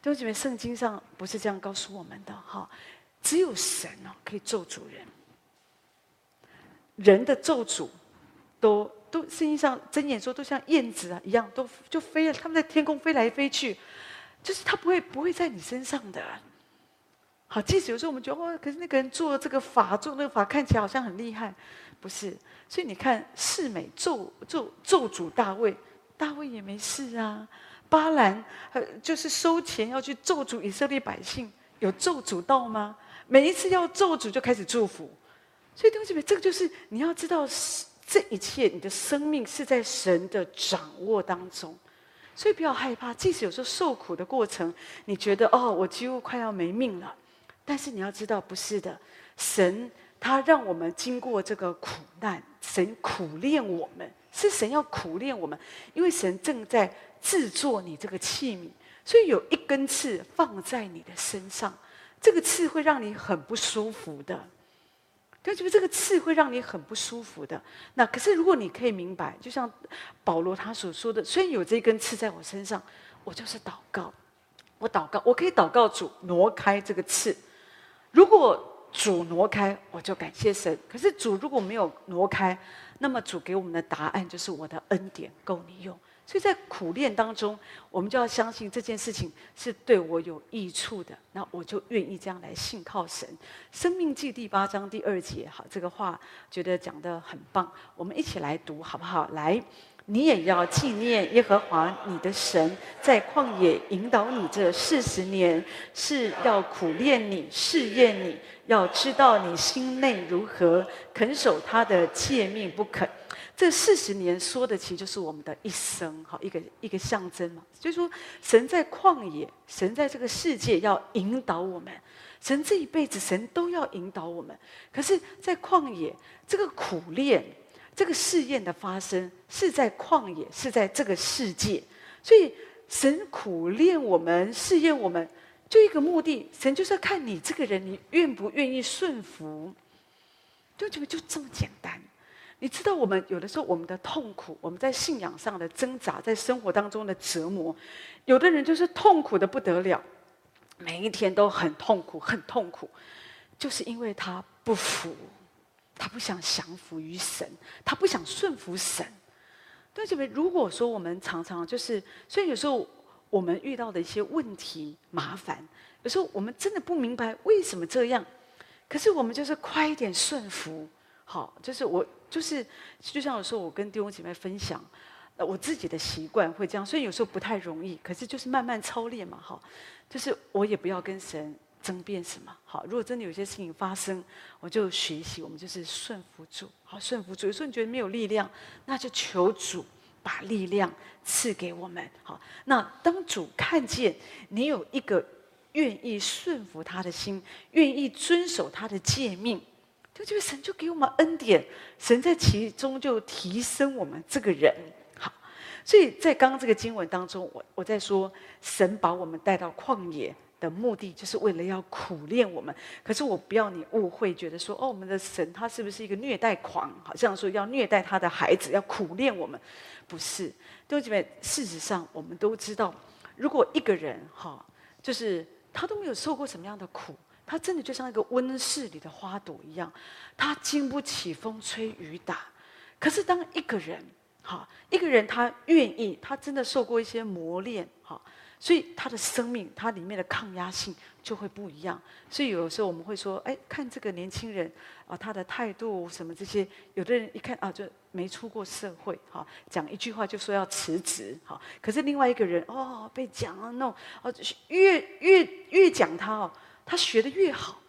弟兄姐妹，圣经上不是这样告诉我们的。哈，只有神哦可以咒诅人，人的咒诅都。都圣经上睁眼说，都像燕子啊一样，都就飞了。他们在天空飞来飞去，就是他不会不会在你身上的。好，即使有时候我们觉得哦，可是那个人做这个法，做那个法看起来好像很厉害，不是？所以你看，示美咒咒咒主大卫，大卫也没事啊。巴兰呃，就是收钱要去咒主以色列百姓，有咒主到吗？每一次要咒主就开始祝福。所以弟兄姊妹，这个就是你要知道这一切，你的生命是在神的掌握当中，所以不要害怕。即使有时候受苦的过程，你觉得哦，我几乎快要没命了，但是你要知道，不是的。神他让我们经过这个苦难，神苦练我们，是神要苦练我们，因为神正在制作你这个器皿，所以有一根刺放在你的身上，这个刺会让你很不舒服的。就觉得这个刺会让你很不舒服的。那可是如果你可以明白，就像保罗他所说的，虽然有这根刺在我身上，我就是祷告，我祷告，我可以祷告主挪开这个刺。如果主挪开，我就感谢神。可是主如果没有挪开，那么主给我们的答案就是我的恩典够你用。所以在苦练当中，我们就要相信这件事情是对我有益处的，那我就愿意这样来信靠神。生命记第八章第二节，好，这个话觉得讲得很棒，我们一起来读好不好？来，你也要纪念耶和华你的神，在旷野引导你这四十年，是要苦练你、试验你，要知道你心内如何，肯守他的诫命不肯。这四十年说的其实就是我们的一生，好，一个一个象征嘛。所以说，神在旷野，神在这个世界要引导我们，神这一辈子神都要引导我们。可是，在旷野这个苦练，这个试验的发生是在旷野，是在这个世界，所以神苦练我们，试验我们，就一个目的，神就是要看你这个人，你愿不愿意顺服，就觉得就这么简单。你知道，我们有的时候我们的痛苦，我们在信仰上的挣扎，在生活当中的折磨，有的人就是痛苦的不得了，每一天都很痛苦，很痛苦，就是因为他不服，他不想降服于神，他不想顺服神。但是？如果说我们常常就是，所以有时候我们遇到的一些问题、麻烦，有时候我们真的不明白为什么这样，可是我们就是快一点顺服。好，就是我就是就像有时候我跟弟兄姐妹分享，呃，我自己的习惯会这样，所以有时候不太容易，可是就是慢慢操练嘛，哈，就是我也不要跟神争辩什么，好，如果真的有些事情发生，我就学习，我们就是顺服主，好，顺服主。有时候你觉得没有力量，那就求主把力量赐给我们，好。那当主看见你有一个愿意顺服他的心，愿意遵守他的诫命。就觉得神就给我们恩典，神在其中就提升我们这个人。好，所以在刚刚这个经文当中，我我在说，神把我们带到旷野的目的，就是为了要苦练我们。可是我不要你误会，觉得说哦，我们的神他是不是一个虐待狂？好像说要虐待他的孩子，要苦练我们，不是。弟兄姐妹，事实上我们都知道，如果一个人哈，就是他都没有受过什么样的苦。他真的就像一个温室里的花朵一样，他经不起风吹雨打。可是当一个人，哈，一个人他愿意，他真的受过一些磨练，哈，所以他的生命，他里面的抗压性就会不一样。所以有时候我们会说，哎，看这个年轻人啊，他的态度什么这些，有的人一看啊，就没出过社会，哈，讲一句话就说要辞职，哈。可是另外一个人，哦，被讲了弄，哦，越越越讲他哦。他学的越好，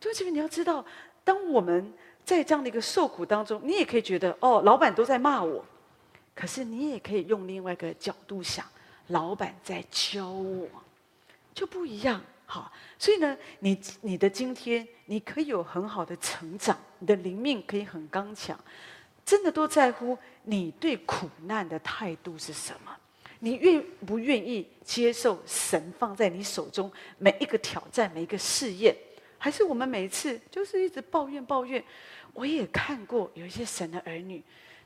就这边你要知道，当我们在这样的一个受苦当中，你也可以觉得哦，老板都在骂我，可是你也可以用另外一个角度想，老板在教我，就不一样。好，所以呢，你你的今天你可以有很好的成长，你的灵命可以很刚强，真的都在乎你对苦难的态度是什么。你愿不愿意接受神放在你手中每一个挑战、每一个试验？还是我们每一次就是一直抱怨抱怨？我也看过有一些神的儿女，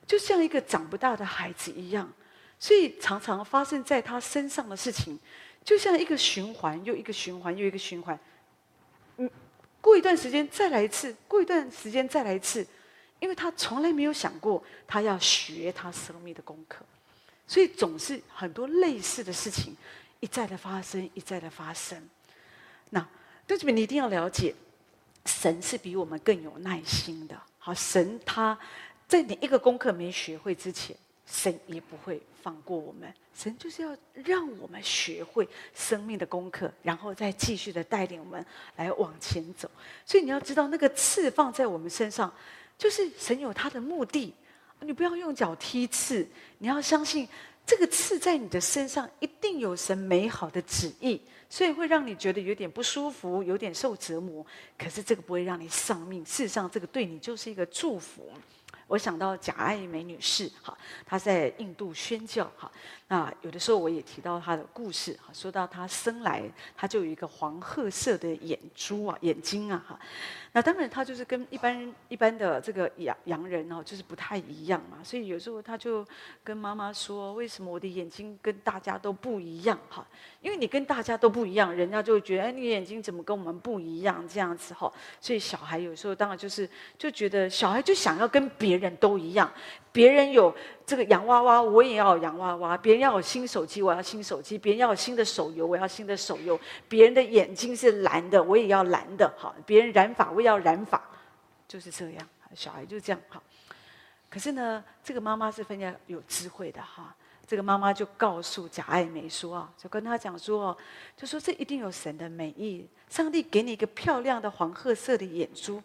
就像一个长不大的孩子一样，所以常常发生在他身上的事情，就像一个循环又一个循环又一个循环。嗯，过一段时间再来一次，过一段时间再来一次，因为他从来没有想过他要学他生命的功课。所以总是很多类似的事情一再的发生，一再的发生。那对这边你一定要了解，神是比我们更有耐心的。好，神他在你一个功课没学会之前，神也不会放过我们。神就是要让我们学会生命的功课，然后再继续的带领我们来往前走。所以你要知道，那个刺放在我们身上，就是神有他的目的。你不要用脚踢刺，你要相信这个刺在你的身上一定有神美好的旨意，所以会让你觉得有点不舒服，有点受折磨。可是这个不会让你丧命，事实上这个对你就是一个祝福。我想到贾爱梅女士，哈，她在印度宣教，哈，那有的时候我也提到他的故事，哈，说到他生来他就有一个黄褐色的眼珠啊，眼睛啊，哈。那当然，他就是跟一般一般的这个洋洋人哦，就是不太一样嘛。所以有时候他就跟妈妈说：“为什么我的眼睛跟大家都不一样？哈，因为你跟大家都不一样，人家就觉得，哎，你眼睛怎么跟我们不一样？这样子哈。所以小孩有时候当然就是就觉得小孩就想要跟别人都一样。”别人有这个洋娃娃，我也要洋娃娃；别人要有新手机，我要新手机；别人要有新的手游，我要新的手游；别人的眼睛是蓝的，我也要蓝的。好，别人染发，我也要染发，就是这样。小孩就这样。好，可是呢，这个妈妈是非常有智慧的哈。这个妈妈就告诉贾爱梅说啊，就跟他讲说，就说这一定有神的美意。上帝给你一个漂亮的黄褐色的眼珠。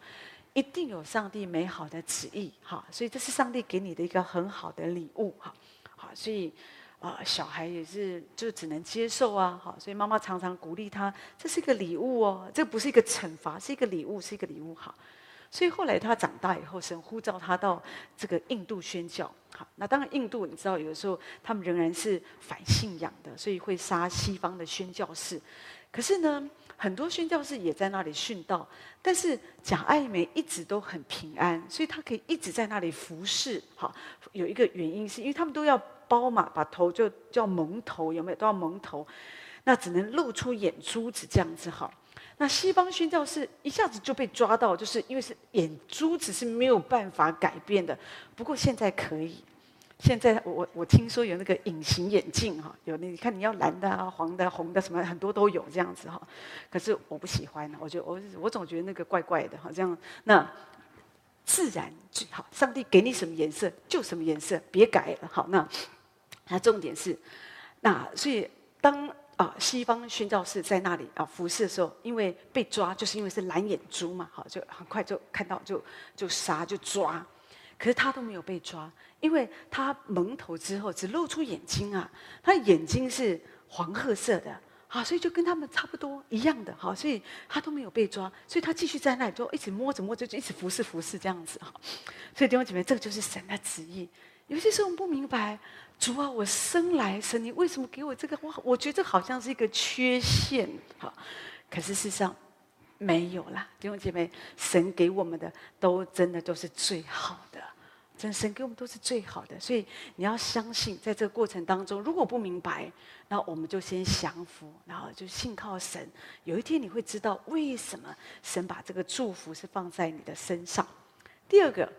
一定有上帝美好的旨意，哈，所以这是上帝给你的一个很好的礼物，哈，好，所以啊、小孩也是就只能接受啊，好，所以妈妈常常鼓励他，这是一个礼物哦，这不是一个惩罚，是一个礼物，是一个礼物，哈。所以后来他长大以后，神呼召他到这个印度宣教，好，那当然印度你知道，有的时候他们仍然是反信仰的，所以会杀西方的宣教士，可是呢。很多宣教士也在那里殉道，但是贾爱梅一直都很平安，所以她可以一直在那里服侍。好，有一个原因是因为他们都要包嘛，把头就叫蒙头，有没有都要蒙头，那只能露出眼珠子这样子。好，那西方宣教士一下子就被抓到，就是因为是眼珠子是没有办法改变的，不过现在可以。现在我我我听说有那个隐形眼镜哈，有那你看你要蓝的啊、黄的、红的什么很多都有这样子哈，可是我不喜欢，我觉得我我总觉得那个怪怪的哈，这样那自然最好，上帝给你什么颜色就什么颜色，别改了好。那那重点是，那所以当啊西方宣教士在那里啊服侍的时候，因为被抓就是因为是蓝眼珠嘛，好就很快就看到就就杀就抓。可是他都没有被抓，因为他蒙头之后只露出眼睛啊，他眼睛是黄褐色的，好，所以就跟他们差不多一样的，好，所以他都没有被抓，所以他继续在那里就一直摸着摸着就一直服侍服侍这样子哈，所以弟兄姐妹，这个就是神的旨意。有些时候我们不明白，主啊，我生来神，你为什么给我这个？哇，我觉得好像是一个缺陷，好，可是事实上。没有啦，弟兄姐妹，神给我们的都真的都是最好的，真神给我们都是最好的，所以你要相信，在这个过程当中，如果不明白，那我们就先降服，然后就信靠神。有一天你会知道为什么神把这个祝福是放在你的身上。第二个，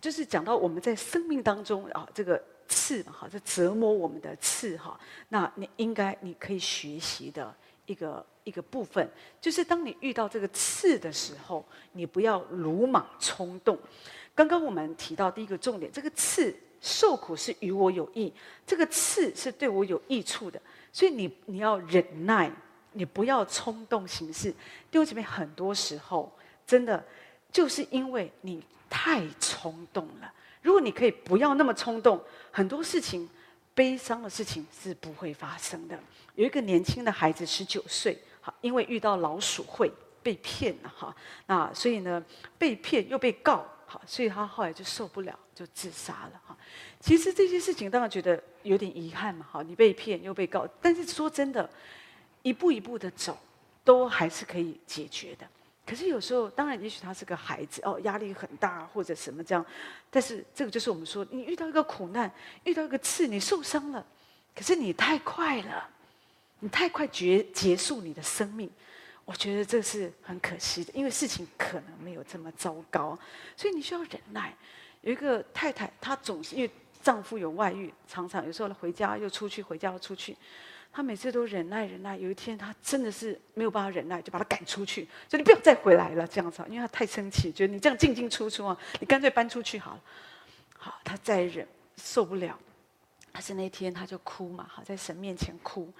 就是讲到我们在生命当中啊，这个刺，哈，这折磨我们的刺哈，那你应该你可以学习的一个。一个部分就是，当你遇到这个刺的时候，你不要鲁莽冲动。刚刚我们提到第一个重点，这个刺受苦是与我有益，这个刺是对我有益处的，所以你你要忍耐，你不要冲动行事。弟兄姐妹，很多时候真的就是因为你太冲动了。如果你可以不要那么冲动，很多事情悲伤的事情是不会发生的。有一个年轻的孩子，十九岁。因为遇到老鼠会被骗了哈，那所以呢，被骗又被告，所以他后来就受不了，就自杀了哈。其实这些事情当然觉得有点遗憾嘛，哈，你被骗又被告，但是说真的，一步一步的走，都还是可以解决的。可是有时候，当然也许他是个孩子哦，压力很大或者什么这样，但是这个就是我们说，你遇到一个苦难，遇到一个刺，你受伤了，可是你太快了。你太快结结束你的生命，我觉得这是很可惜的，因为事情可能没有这么糟糕，所以你需要忍耐。有一个太太，她总是因为丈夫有外遇，常常有时候回家又出去，回家又出去，她每次都忍耐忍耐。有一天，她真的是没有办法忍耐，就把他赶出去，说你不要再回来了，这样子，因为她太生气，觉得你这样进进出出啊，你干脆搬出去好了。好，她再忍受不了，但是那天她就哭嘛，好，在神面前哭。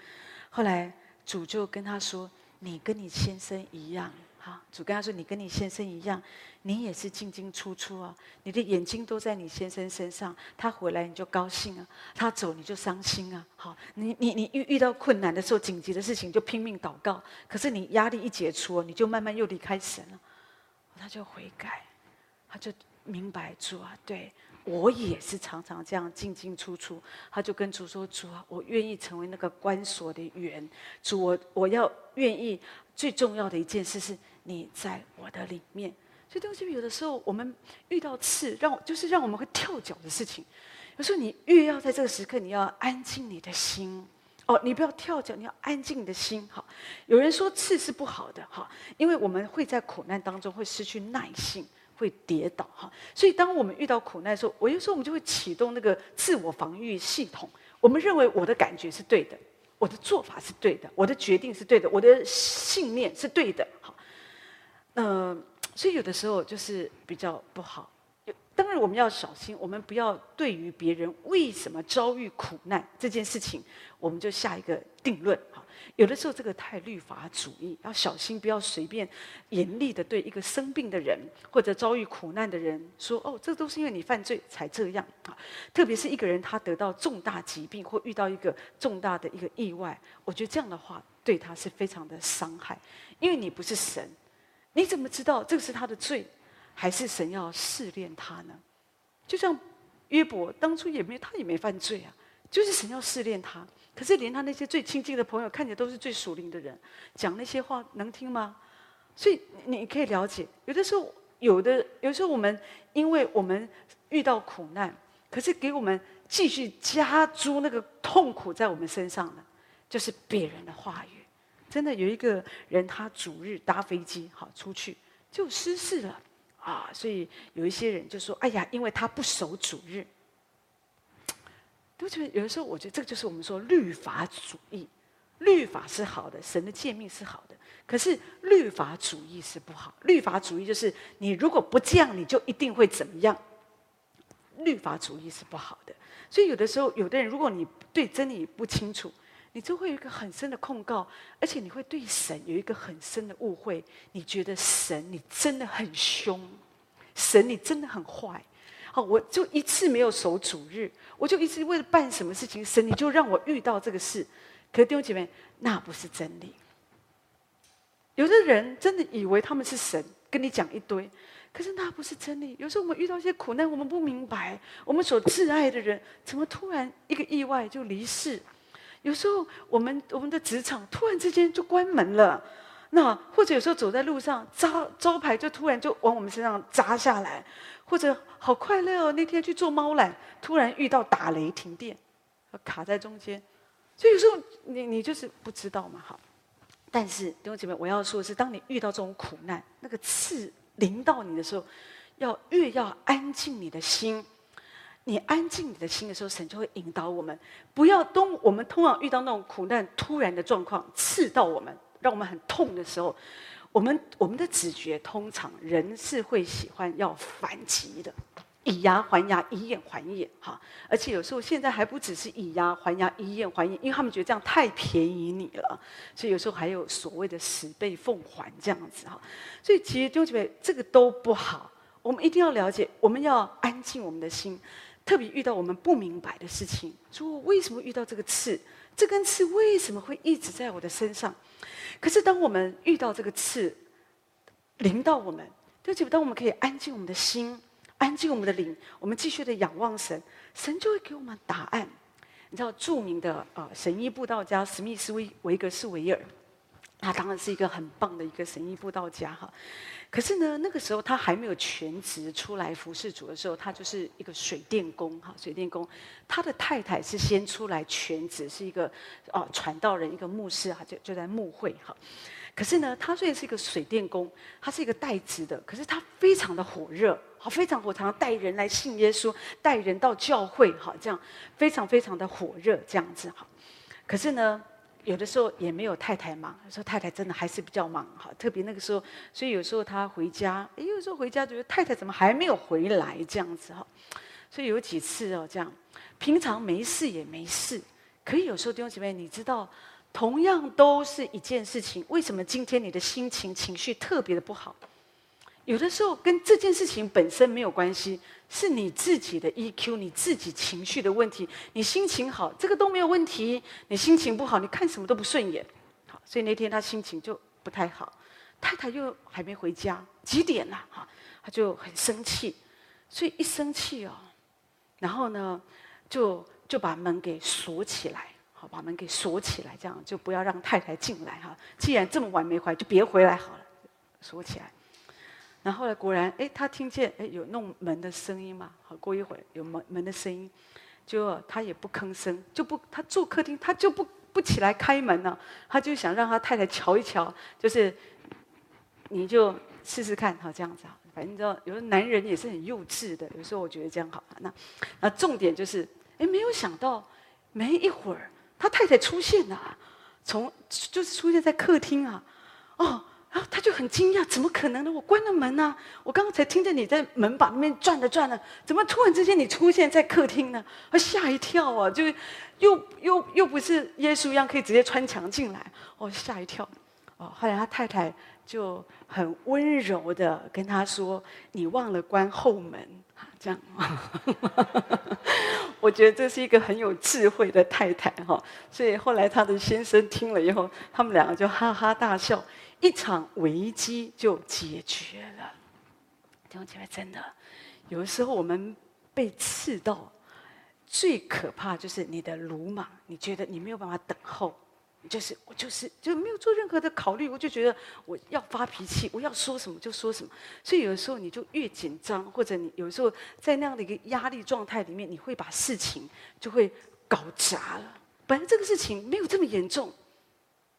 后来主就跟她说：“你跟你先生一样，哈。”主跟他说：“你跟你先生一样，你也是进进出出啊。你的眼睛都在你先生身上，他回来你就高兴啊，他走你就伤心啊。好，你你你遇遇到困难的时候，紧急的事情就拼命祷告。可是你压力一解除，你就慢慢又离开神了。他就悔改，他就明白主啊，对。”我也是常常这样进进出出，他就跟主说：“主啊，我愿意成为那个关锁的园。主，我我要愿意。最重要的一件事是你在我的里面。所以东西有的时候我们遇到刺，让我就是让我们会跳脚的事情。有时候你越要在这个时刻，你要安静你的心哦，你不要跳脚，你要安静你的心。好，有人说刺是不好的哈，因为我们会在苦难当中会失去耐性。”会跌倒哈，所以当我们遇到苦难的时候，我有时候我们就会启动那个自我防御系统。我们认为我的感觉是对的，我的做法是对的，我的决定是对的，我的信念是对的。好，嗯，所以有的时候就是比较不好。当然我们要小心，我们不要对于别人为什么遭遇苦难这件事情，我们就下一个定论。哈有的时候这个太律法主义，要小心，不要随便严厉的对一个生病的人或者遭遇苦难的人说：“哦，这都是因为你犯罪才这样。”啊，特别是一个人他得到重大疾病或遇到一个重大的一个意外，我觉得这样的话对他是非常的伤害，因为你不是神，你怎么知道这个是他的罪，还是神要试炼他呢？就像约伯当初也没他也没犯罪啊，就是神要试炼他。可是连他那些最亲近的朋友，看起来都是最属灵的人，讲那些话能听吗？所以你可以了解，有的时候，有的有时候我们因为我们遇到苦难，可是给我们继续加诸那个痛苦在我们身上的，就是别人的话语。真的有一个人，他主日搭飞机好出去就失事了啊，所以有一些人就说：“哎呀，因为他不守主日。”都觉得？有的时候，我觉得这个就是我们说律法主义。律法是好的，神的诫命是好的，可是律法主义是不好。律法主义就是你如果不这样，你就一定会怎么样。律法主义是不好的。所以有的时候，有的人如果你对真理不清楚，你就会有一个很深的控告，而且你会对神有一个很深的误会。你觉得神你真的很凶，神你真的很坏。好，我就一次没有守主日。我就一直为了办什么事情，神你就让我遇到这个事。可是弟兄姐妹，那不是真理。有的人真的以为他们是神，跟你讲一堆，可是那不是真理。有时候我们遇到一些苦难，我们不明白，我们所挚爱的人怎么突然一个意外就离世。有时候我们我们的职场突然之间就关门了，那或者有时候走在路上，招招牌就突然就往我们身上砸下来。或者好快乐哦！那天去做猫缆，突然遇到打雷停电，卡在中间，所以有时候你你就是不知道嘛，好。但是弟兄姐妹，我要说的是，当你遇到这种苦难，那个刺临到你的时候，要越要安静你的心。你安静你的心的时候，神就会引导我们。不要当我们通常遇到那种苦难突然的状况，刺到我们，让我们很痛的时候。我们我们的直觉通常人是会喜欢要反击的，以牙还牙，以眼还眼，哈！而且有时候现在还不只是以牙还牙，以眼还眼，因为他们觉得这样太便宜你了，所以有时候还有所谓的十倍奉还这样子，哈！所以其实就觉得这个都不好，我们一定要了解，我们要安静我们的心，特别遇到我们不明白的事情，说我为什么遇到这个刺？这根刺为什么会一直在我的身上？可是，当我们遇到这个刺，临到我们，对不起，当我们可以安静我们的心，安静我们的灵，我们继续的仰望神，神就会给我们答案。你知道，著名的、呃、神医布道家史密斯维维格斯维尔，他当然是一个很棒的一个神医布道家哈。可是呢，那个时候他还没有全职出来服侍主的时候，他就是一个水电工哈，水电工。他的太太是先出来全职，是一个哦传道人，一个牧师哈，就就在牧会哈。可是呢，他虽然是一个水电工，他是一个代职的，可是他非常的火热，好，非常火，常常带人来信耶稣，带人到教会哈，这样非常非常的火热这样子哈。可是呢。有的时候也没有太太忙，说太太真的还是比较忙哈，特别那个时候，所以有时候他回家，有时候回家觉得太太怎么还没有回来这样子哈，所以有几次哦这样，平常没事也没事，可以有时候弟兄姐妹，你知道，同样都是一件事情，为什么今天你的心情情绪特别的不好？有的时候跟这件事情本身没有关系，是你自己的 EQ，你自己情绪的问题。你心情好，这个都没有问题；你心情不好，你看什么都不顺眼。好，所以那天他心情就不太好，太太又还没回家，几点了？哈，他就很生气，所以一生气哦，然后呢，就就把门给锁起来，好，把门给锁起来，这样就不要让太太进来哈。既然这么晚没回来，就别回来好了，锁起来。然后呢，果然，哎，他听见哎有弄门的声音嘛。好，过一会儿有门门的声音，就他也不吭声，就不他坐客厅，他就不不起来开门了。他就想让他太太瞧一瞧，就是你就试试看，好这样子啊。反正你知道，有的男人也是很幼稚的。有时候我觉得这样好。那那重点就是，哎，没有想到，没一会儿，他太太出现了，从就是出现在客厅啊，哦。然后他就很惊讶，怎么可能呢？我关了门啊！我刚刚才听着你在门把那边转了转了，怎么突然之间你出现在客厅呢？他吓一跳啊！就又又又不是耶稣一样可以直接穿墙进来，哦，吓一跳。哦，后来他太太就很温柔的跟他说：“你忘了关后门。”这样，我觉得这是一个很有智慧的太太哈。所以后来他的先生听了以后，他们两个就哈哈大笑，一场危机就解决了。弟兄姐妹，真的，有的时候我们被刺到，最可怕就是你的鲁莽，你觉得你没有办法等候。就是我就是就没有做任何的考虑，我就觉得我要发脾气，我要说什么就说什么。所以有的时候你就越紧张，或者你有时候在那样的一个压力状态里面，你会把事情就会搞砸了。本来这个事情没有这么严重，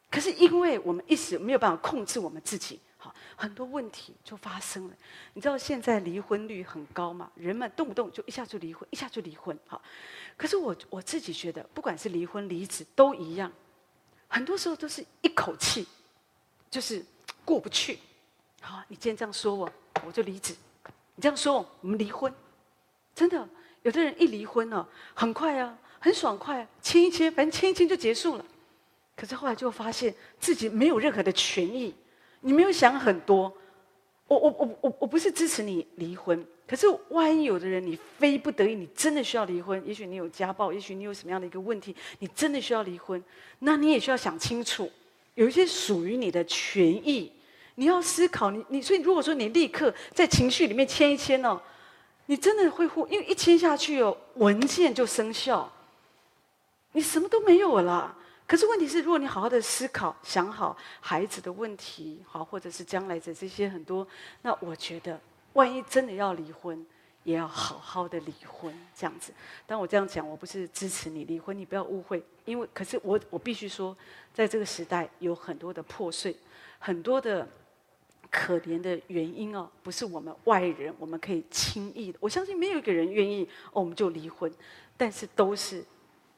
可是因为我们一时没有办法控制我们自己，好，很多问题就发生了。你知道现在离婚率很高嘛？人们动不动就一下就离婚，一下就离婚，好。可是我我自己觉得，不管是离婚离职都一样。很多时候都是一口气，就是过不去。好，你今天这样说我，我就离职；你这样说我，我们离婚。真的，有的人一离婚呢，很快啊，很爽快，签一签，反正签一签就结束了。可是后来就发现自己没有任何的权益，你没有想很多。我我我我我不是支持你离婚。可是，万一有的人你非不得已，你真的需要离婚，也许你有家暴，也许你有什么样的一个问题，你真的需要离婚，那你也需要想清楚，有一些属于你的权益，你要思考。你你所以，如果说你立刻在情绪里面签一签哦，你真的会护，因为一签下去哦，文件就生效，你什么都没有了。可是问题是，如果你好好的思考，想好孩子的问题，好，或者是将来的这些很多，那我觉得。万一真的要离婚，也要好好的离婚，这样子。但我这样讲，我不是支持你离婚，你不要误会。因为，可是我我必须说，在这个时代有很多的破碎，很多的可怜的原因哦，不是我们外人我们可以轻易的。我相信没有一个人愿意，我们就离婚。但是都是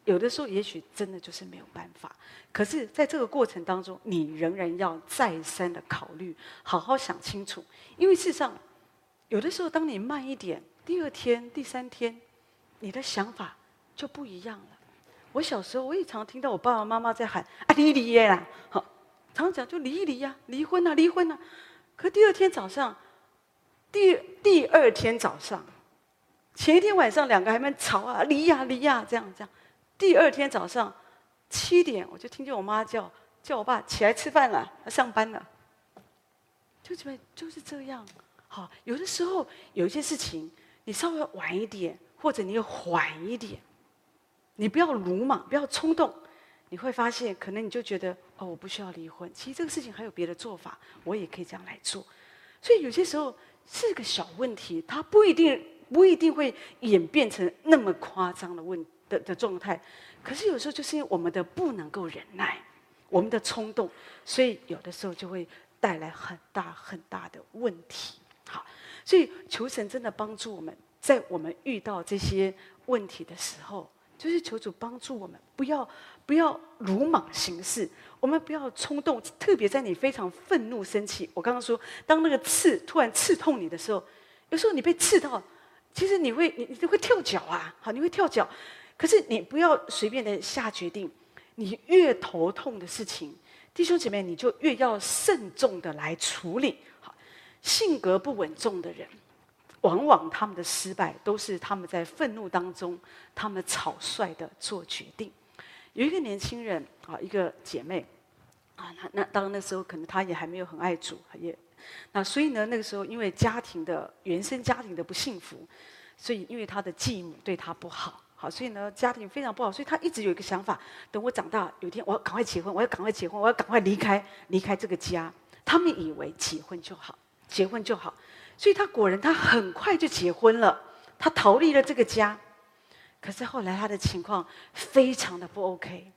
有的时候，也许真的就是没有办法。可是，在这个过程当中，你仍然要再三的考虑，好好想清楚，因为事实上。有的时候，当你慢一点，第二天、第三天，你的想法就不一样了。我小时候，我也常听到我爸爸妈妈在喊：“啊，离离耶啦！”好，常常讲就离一离呀，离婚呐，离婚呐。可第二天早上，第第二天早上，前一天晚上两个还蛮吵啊，离呀离呀，这样这样。第二天早上七点，我就听见我妈叫叫我爸起来吃饭了，要上班了。就这么就是这样。好，有的时候有一些事情，你稍微晚一点，或者你缓一点，你不要鲁莽，不要冲动，你会发现，可能你就觉得哦，我不需要离婚。其实这个事情还有别的做法，我也可以这样来做。所以有些时候是个小问题，它不一定不一定会演变成那么夸张的问题的的状态。可是有时候就是因为我们的不能够忍耐，我们的冲动，所以有的时候就会带来很大很大的问题。好，所以求神真的帮助我们，在我们遇到这些问题的时候，就是求主帮助我们，不要不要鲁莽行事，我们不要冲动，特别在你非常愤怒、生气。我刚刚说，当那个刺突然刺痛你的时候，有时候你被刺到，其实你会你你会跳脚啊，好，你会跳脚。可是你不要随便的下决定，你越头痛的事情，弟兄姐妹，你就越要慎重的来处理。好性格不稳重的人，往往他们的失败都是他们在愤怒当中，他们草率的做决定。有一个年轻人啊，一个姐妹啊，那那当然那时候可能她也还没有很爱主，也那所以呢，那个时候因为家庭的原生家庭的不幸福，所以因为她的继母对她不好，好，所以呢家庭非常不好，所以她一直有一个想法：等我长大有一天，我要赶快结婚，我要赶快结婚，我要赶快离开离开这个家。他们以为结婚就好。结婚就好，所以他果然，他很快就结婚了，他逃离了这个家。可是后来他的情况非常的不 OK，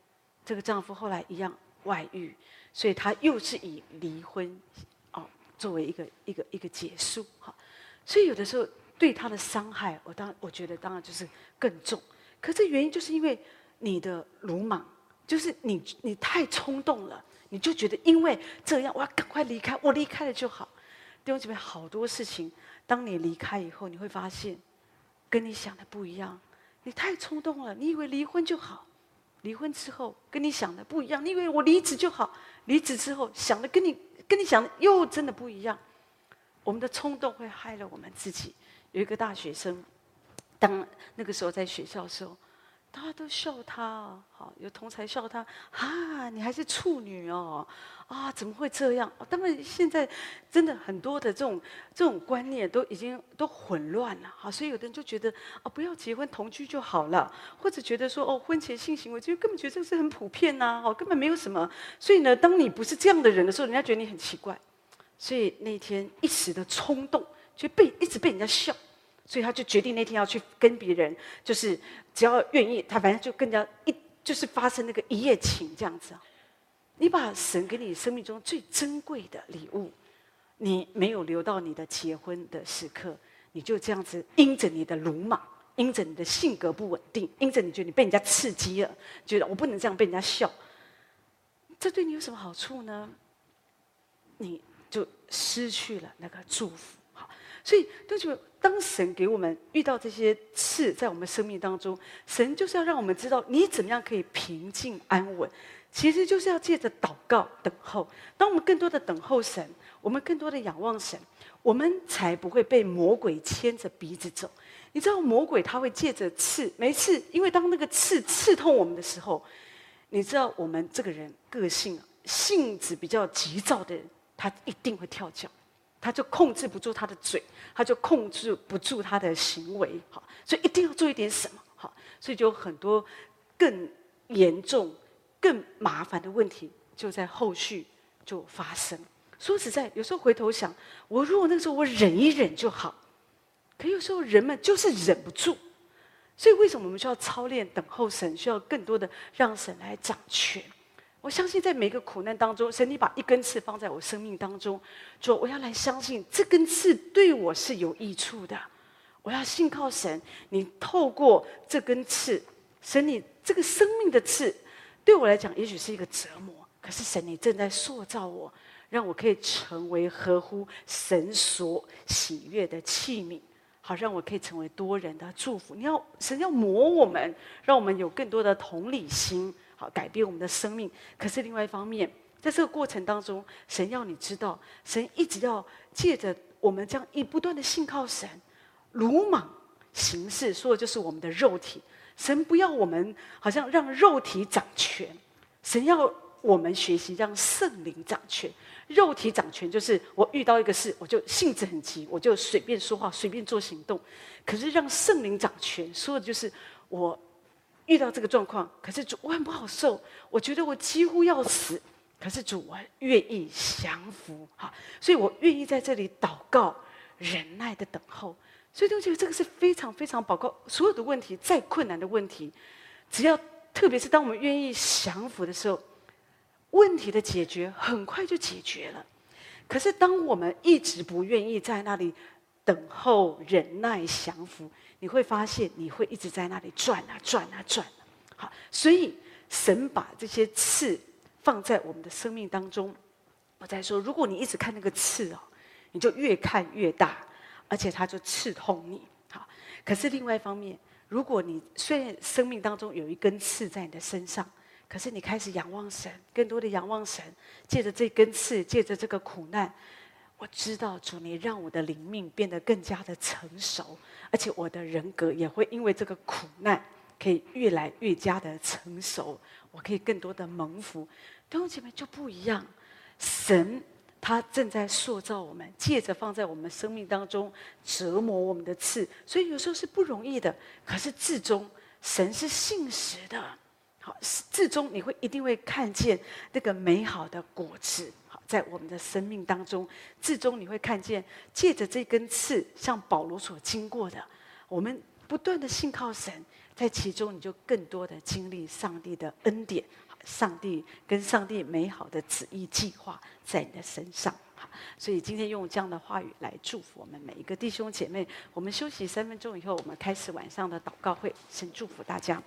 这个丈夫后来一样外遇，所以他又是以离婚哦作为一个一个一个结束哈。所以有的时候对他的伤害，我当我觉得当然就是更重。可这原因就是因为你的鲁莽，就是你你太冲动了。你就觉得因为这样，我要赶快离开，我离开了就好。弟兄姐妹，好多事情，当你离开以后，你会发现跟你想的不一样。你太冲动了，你以为离婚就好，离婚之后跟你想的不一样。你以为我离职就好，离职之后想的跟你跟你想的又真的不一样。我们的冲动会害了我们自己。有一个大学生，当那个时候在学校的时候。大家都笑他哦，好，有同才笑他啊，你还是处女哦，啊，怎么会这样？当然，现在真的很多的这种这种观念都已经都混乱了，好，所以有的人就觉得啊，不要结婚同居就好了，或者觉得说哦，婚前性行为就根本觉得这是很普遍呐，哦，根本没有什么。所以呢，当你不是这样的人的时候，人家觉得你很奇怪。所以那天一时的冲动，就被一直被人家笑。所以他就决定那天要去跟别人，就是只要愿意，他反正就更加一就是发生那个一夜情这样子啊。你把神给你生命中最珍贵的礼物，你没有留到你的结婚的时刻，你就这样子因着你的鲁莽，因着你的性格不稳定，因着你觉得你被人家刺激了，觉得我不能这样被人家笑，这对你有什么好处呢？你就失去了那个祝福。所以都觉得。当神给我们遇到这些刺在我们生命当中，神就是要让我们知道你怎么样可以平静安稳。其实就是要借着祷告等候。当我们更多的等候神，我们更多的仰望神，我们才不会被魔鬼牵着鼻子走。你知道魔鬼他会借着刺，每次因为当那个刺刺痛我们的时候，你知道我们这个人个性性子比较急躁的人，他一定会跳脚。他就控制不住他的嘴，他就控制不住他的行为，好，所以一定要做一点什么，好，所以就很多更严重、更麻烦的问题就在后续就发生。说实在，有时候回头想，我如果那个时候我忍一忍就好，可有时候人们就是忍不住，所以为什么我们需要操练等候神，需要更多的让神来掌权？我相信在每个苦难当中，神你把一根刺放在我生命当中，说我要来相信这根刺对我是有益处的。我要信靠神，你透过这根刺，神你这个生命的刺，对我来讲也许是一个折磨，可是神你正在塑造我，让我可以成为合乎神所喜悦的器皿，好让我可以成为多人的祝福。你要神要磨我们，让我们有更多的同理心。改变我们的生命，可是另外一方面，在这个过程当中，神要你知道，神一直要借着我们这样一不断的信靠神，鲁莽行事，说的就是我们的肉体。神不要我们好像让肉体掌权，神要我们学习让圣灵掌权。肉体掌权就是我遇到一个事，我就性子很急，我就随便说话，随便做行动。可是让圣灵掌权，说的就是我。遇到这个状况，可是主我很不好受，我觉得我几乎要死，可是主我愿意降服，哈，所以我愿意在这里祷告，忍耐的等候。所以我觉得这个是非常非常宝贵。所有的问题，再困难的问题，只要特别是当我们愿意降服的时候，问题的解决很快就解决了。可是当我们一直不愿意在那里等候、忍耐、降服。你会发现，你会一直在那里转啊转啊转。好，所以神把这些刺放在我们的生命当中。我在说，如果你一直看那个刺哦，你就越看越大，而且它就刺痛你。好，可是另外一方面，如果你虽然生命当中有一根刺在你的身上，可是你开始仰望神，更多的仰望神，借着这根刺，借着这个苦难。我知道主，你让我的灵命变得更加的成熟，而且我的人格也会因为这个苦难，可以越来越加的成熟。我可以更多的蒙福，弟兄姐妹就不一样。神他正在塑造我们，借着放在我们生命当中折磨我们的刺，所以有时候是不容易的。可是至终神是信实的，好，至终你会一定会看见那个美好的果子。在我们的生命当中，至终你会看见，借着这根刺，像保罗所经过的，我们不断的信靠神，在其中你就更多的经历上帝的恩典，上帝跟上帝美好的旨意计划在你的身上。好，所以今天用这样的话语来祝福我们每一个弟兄姐妹。我们休息三分钟以后，我们开始晚上的祷告会，先祝福大家。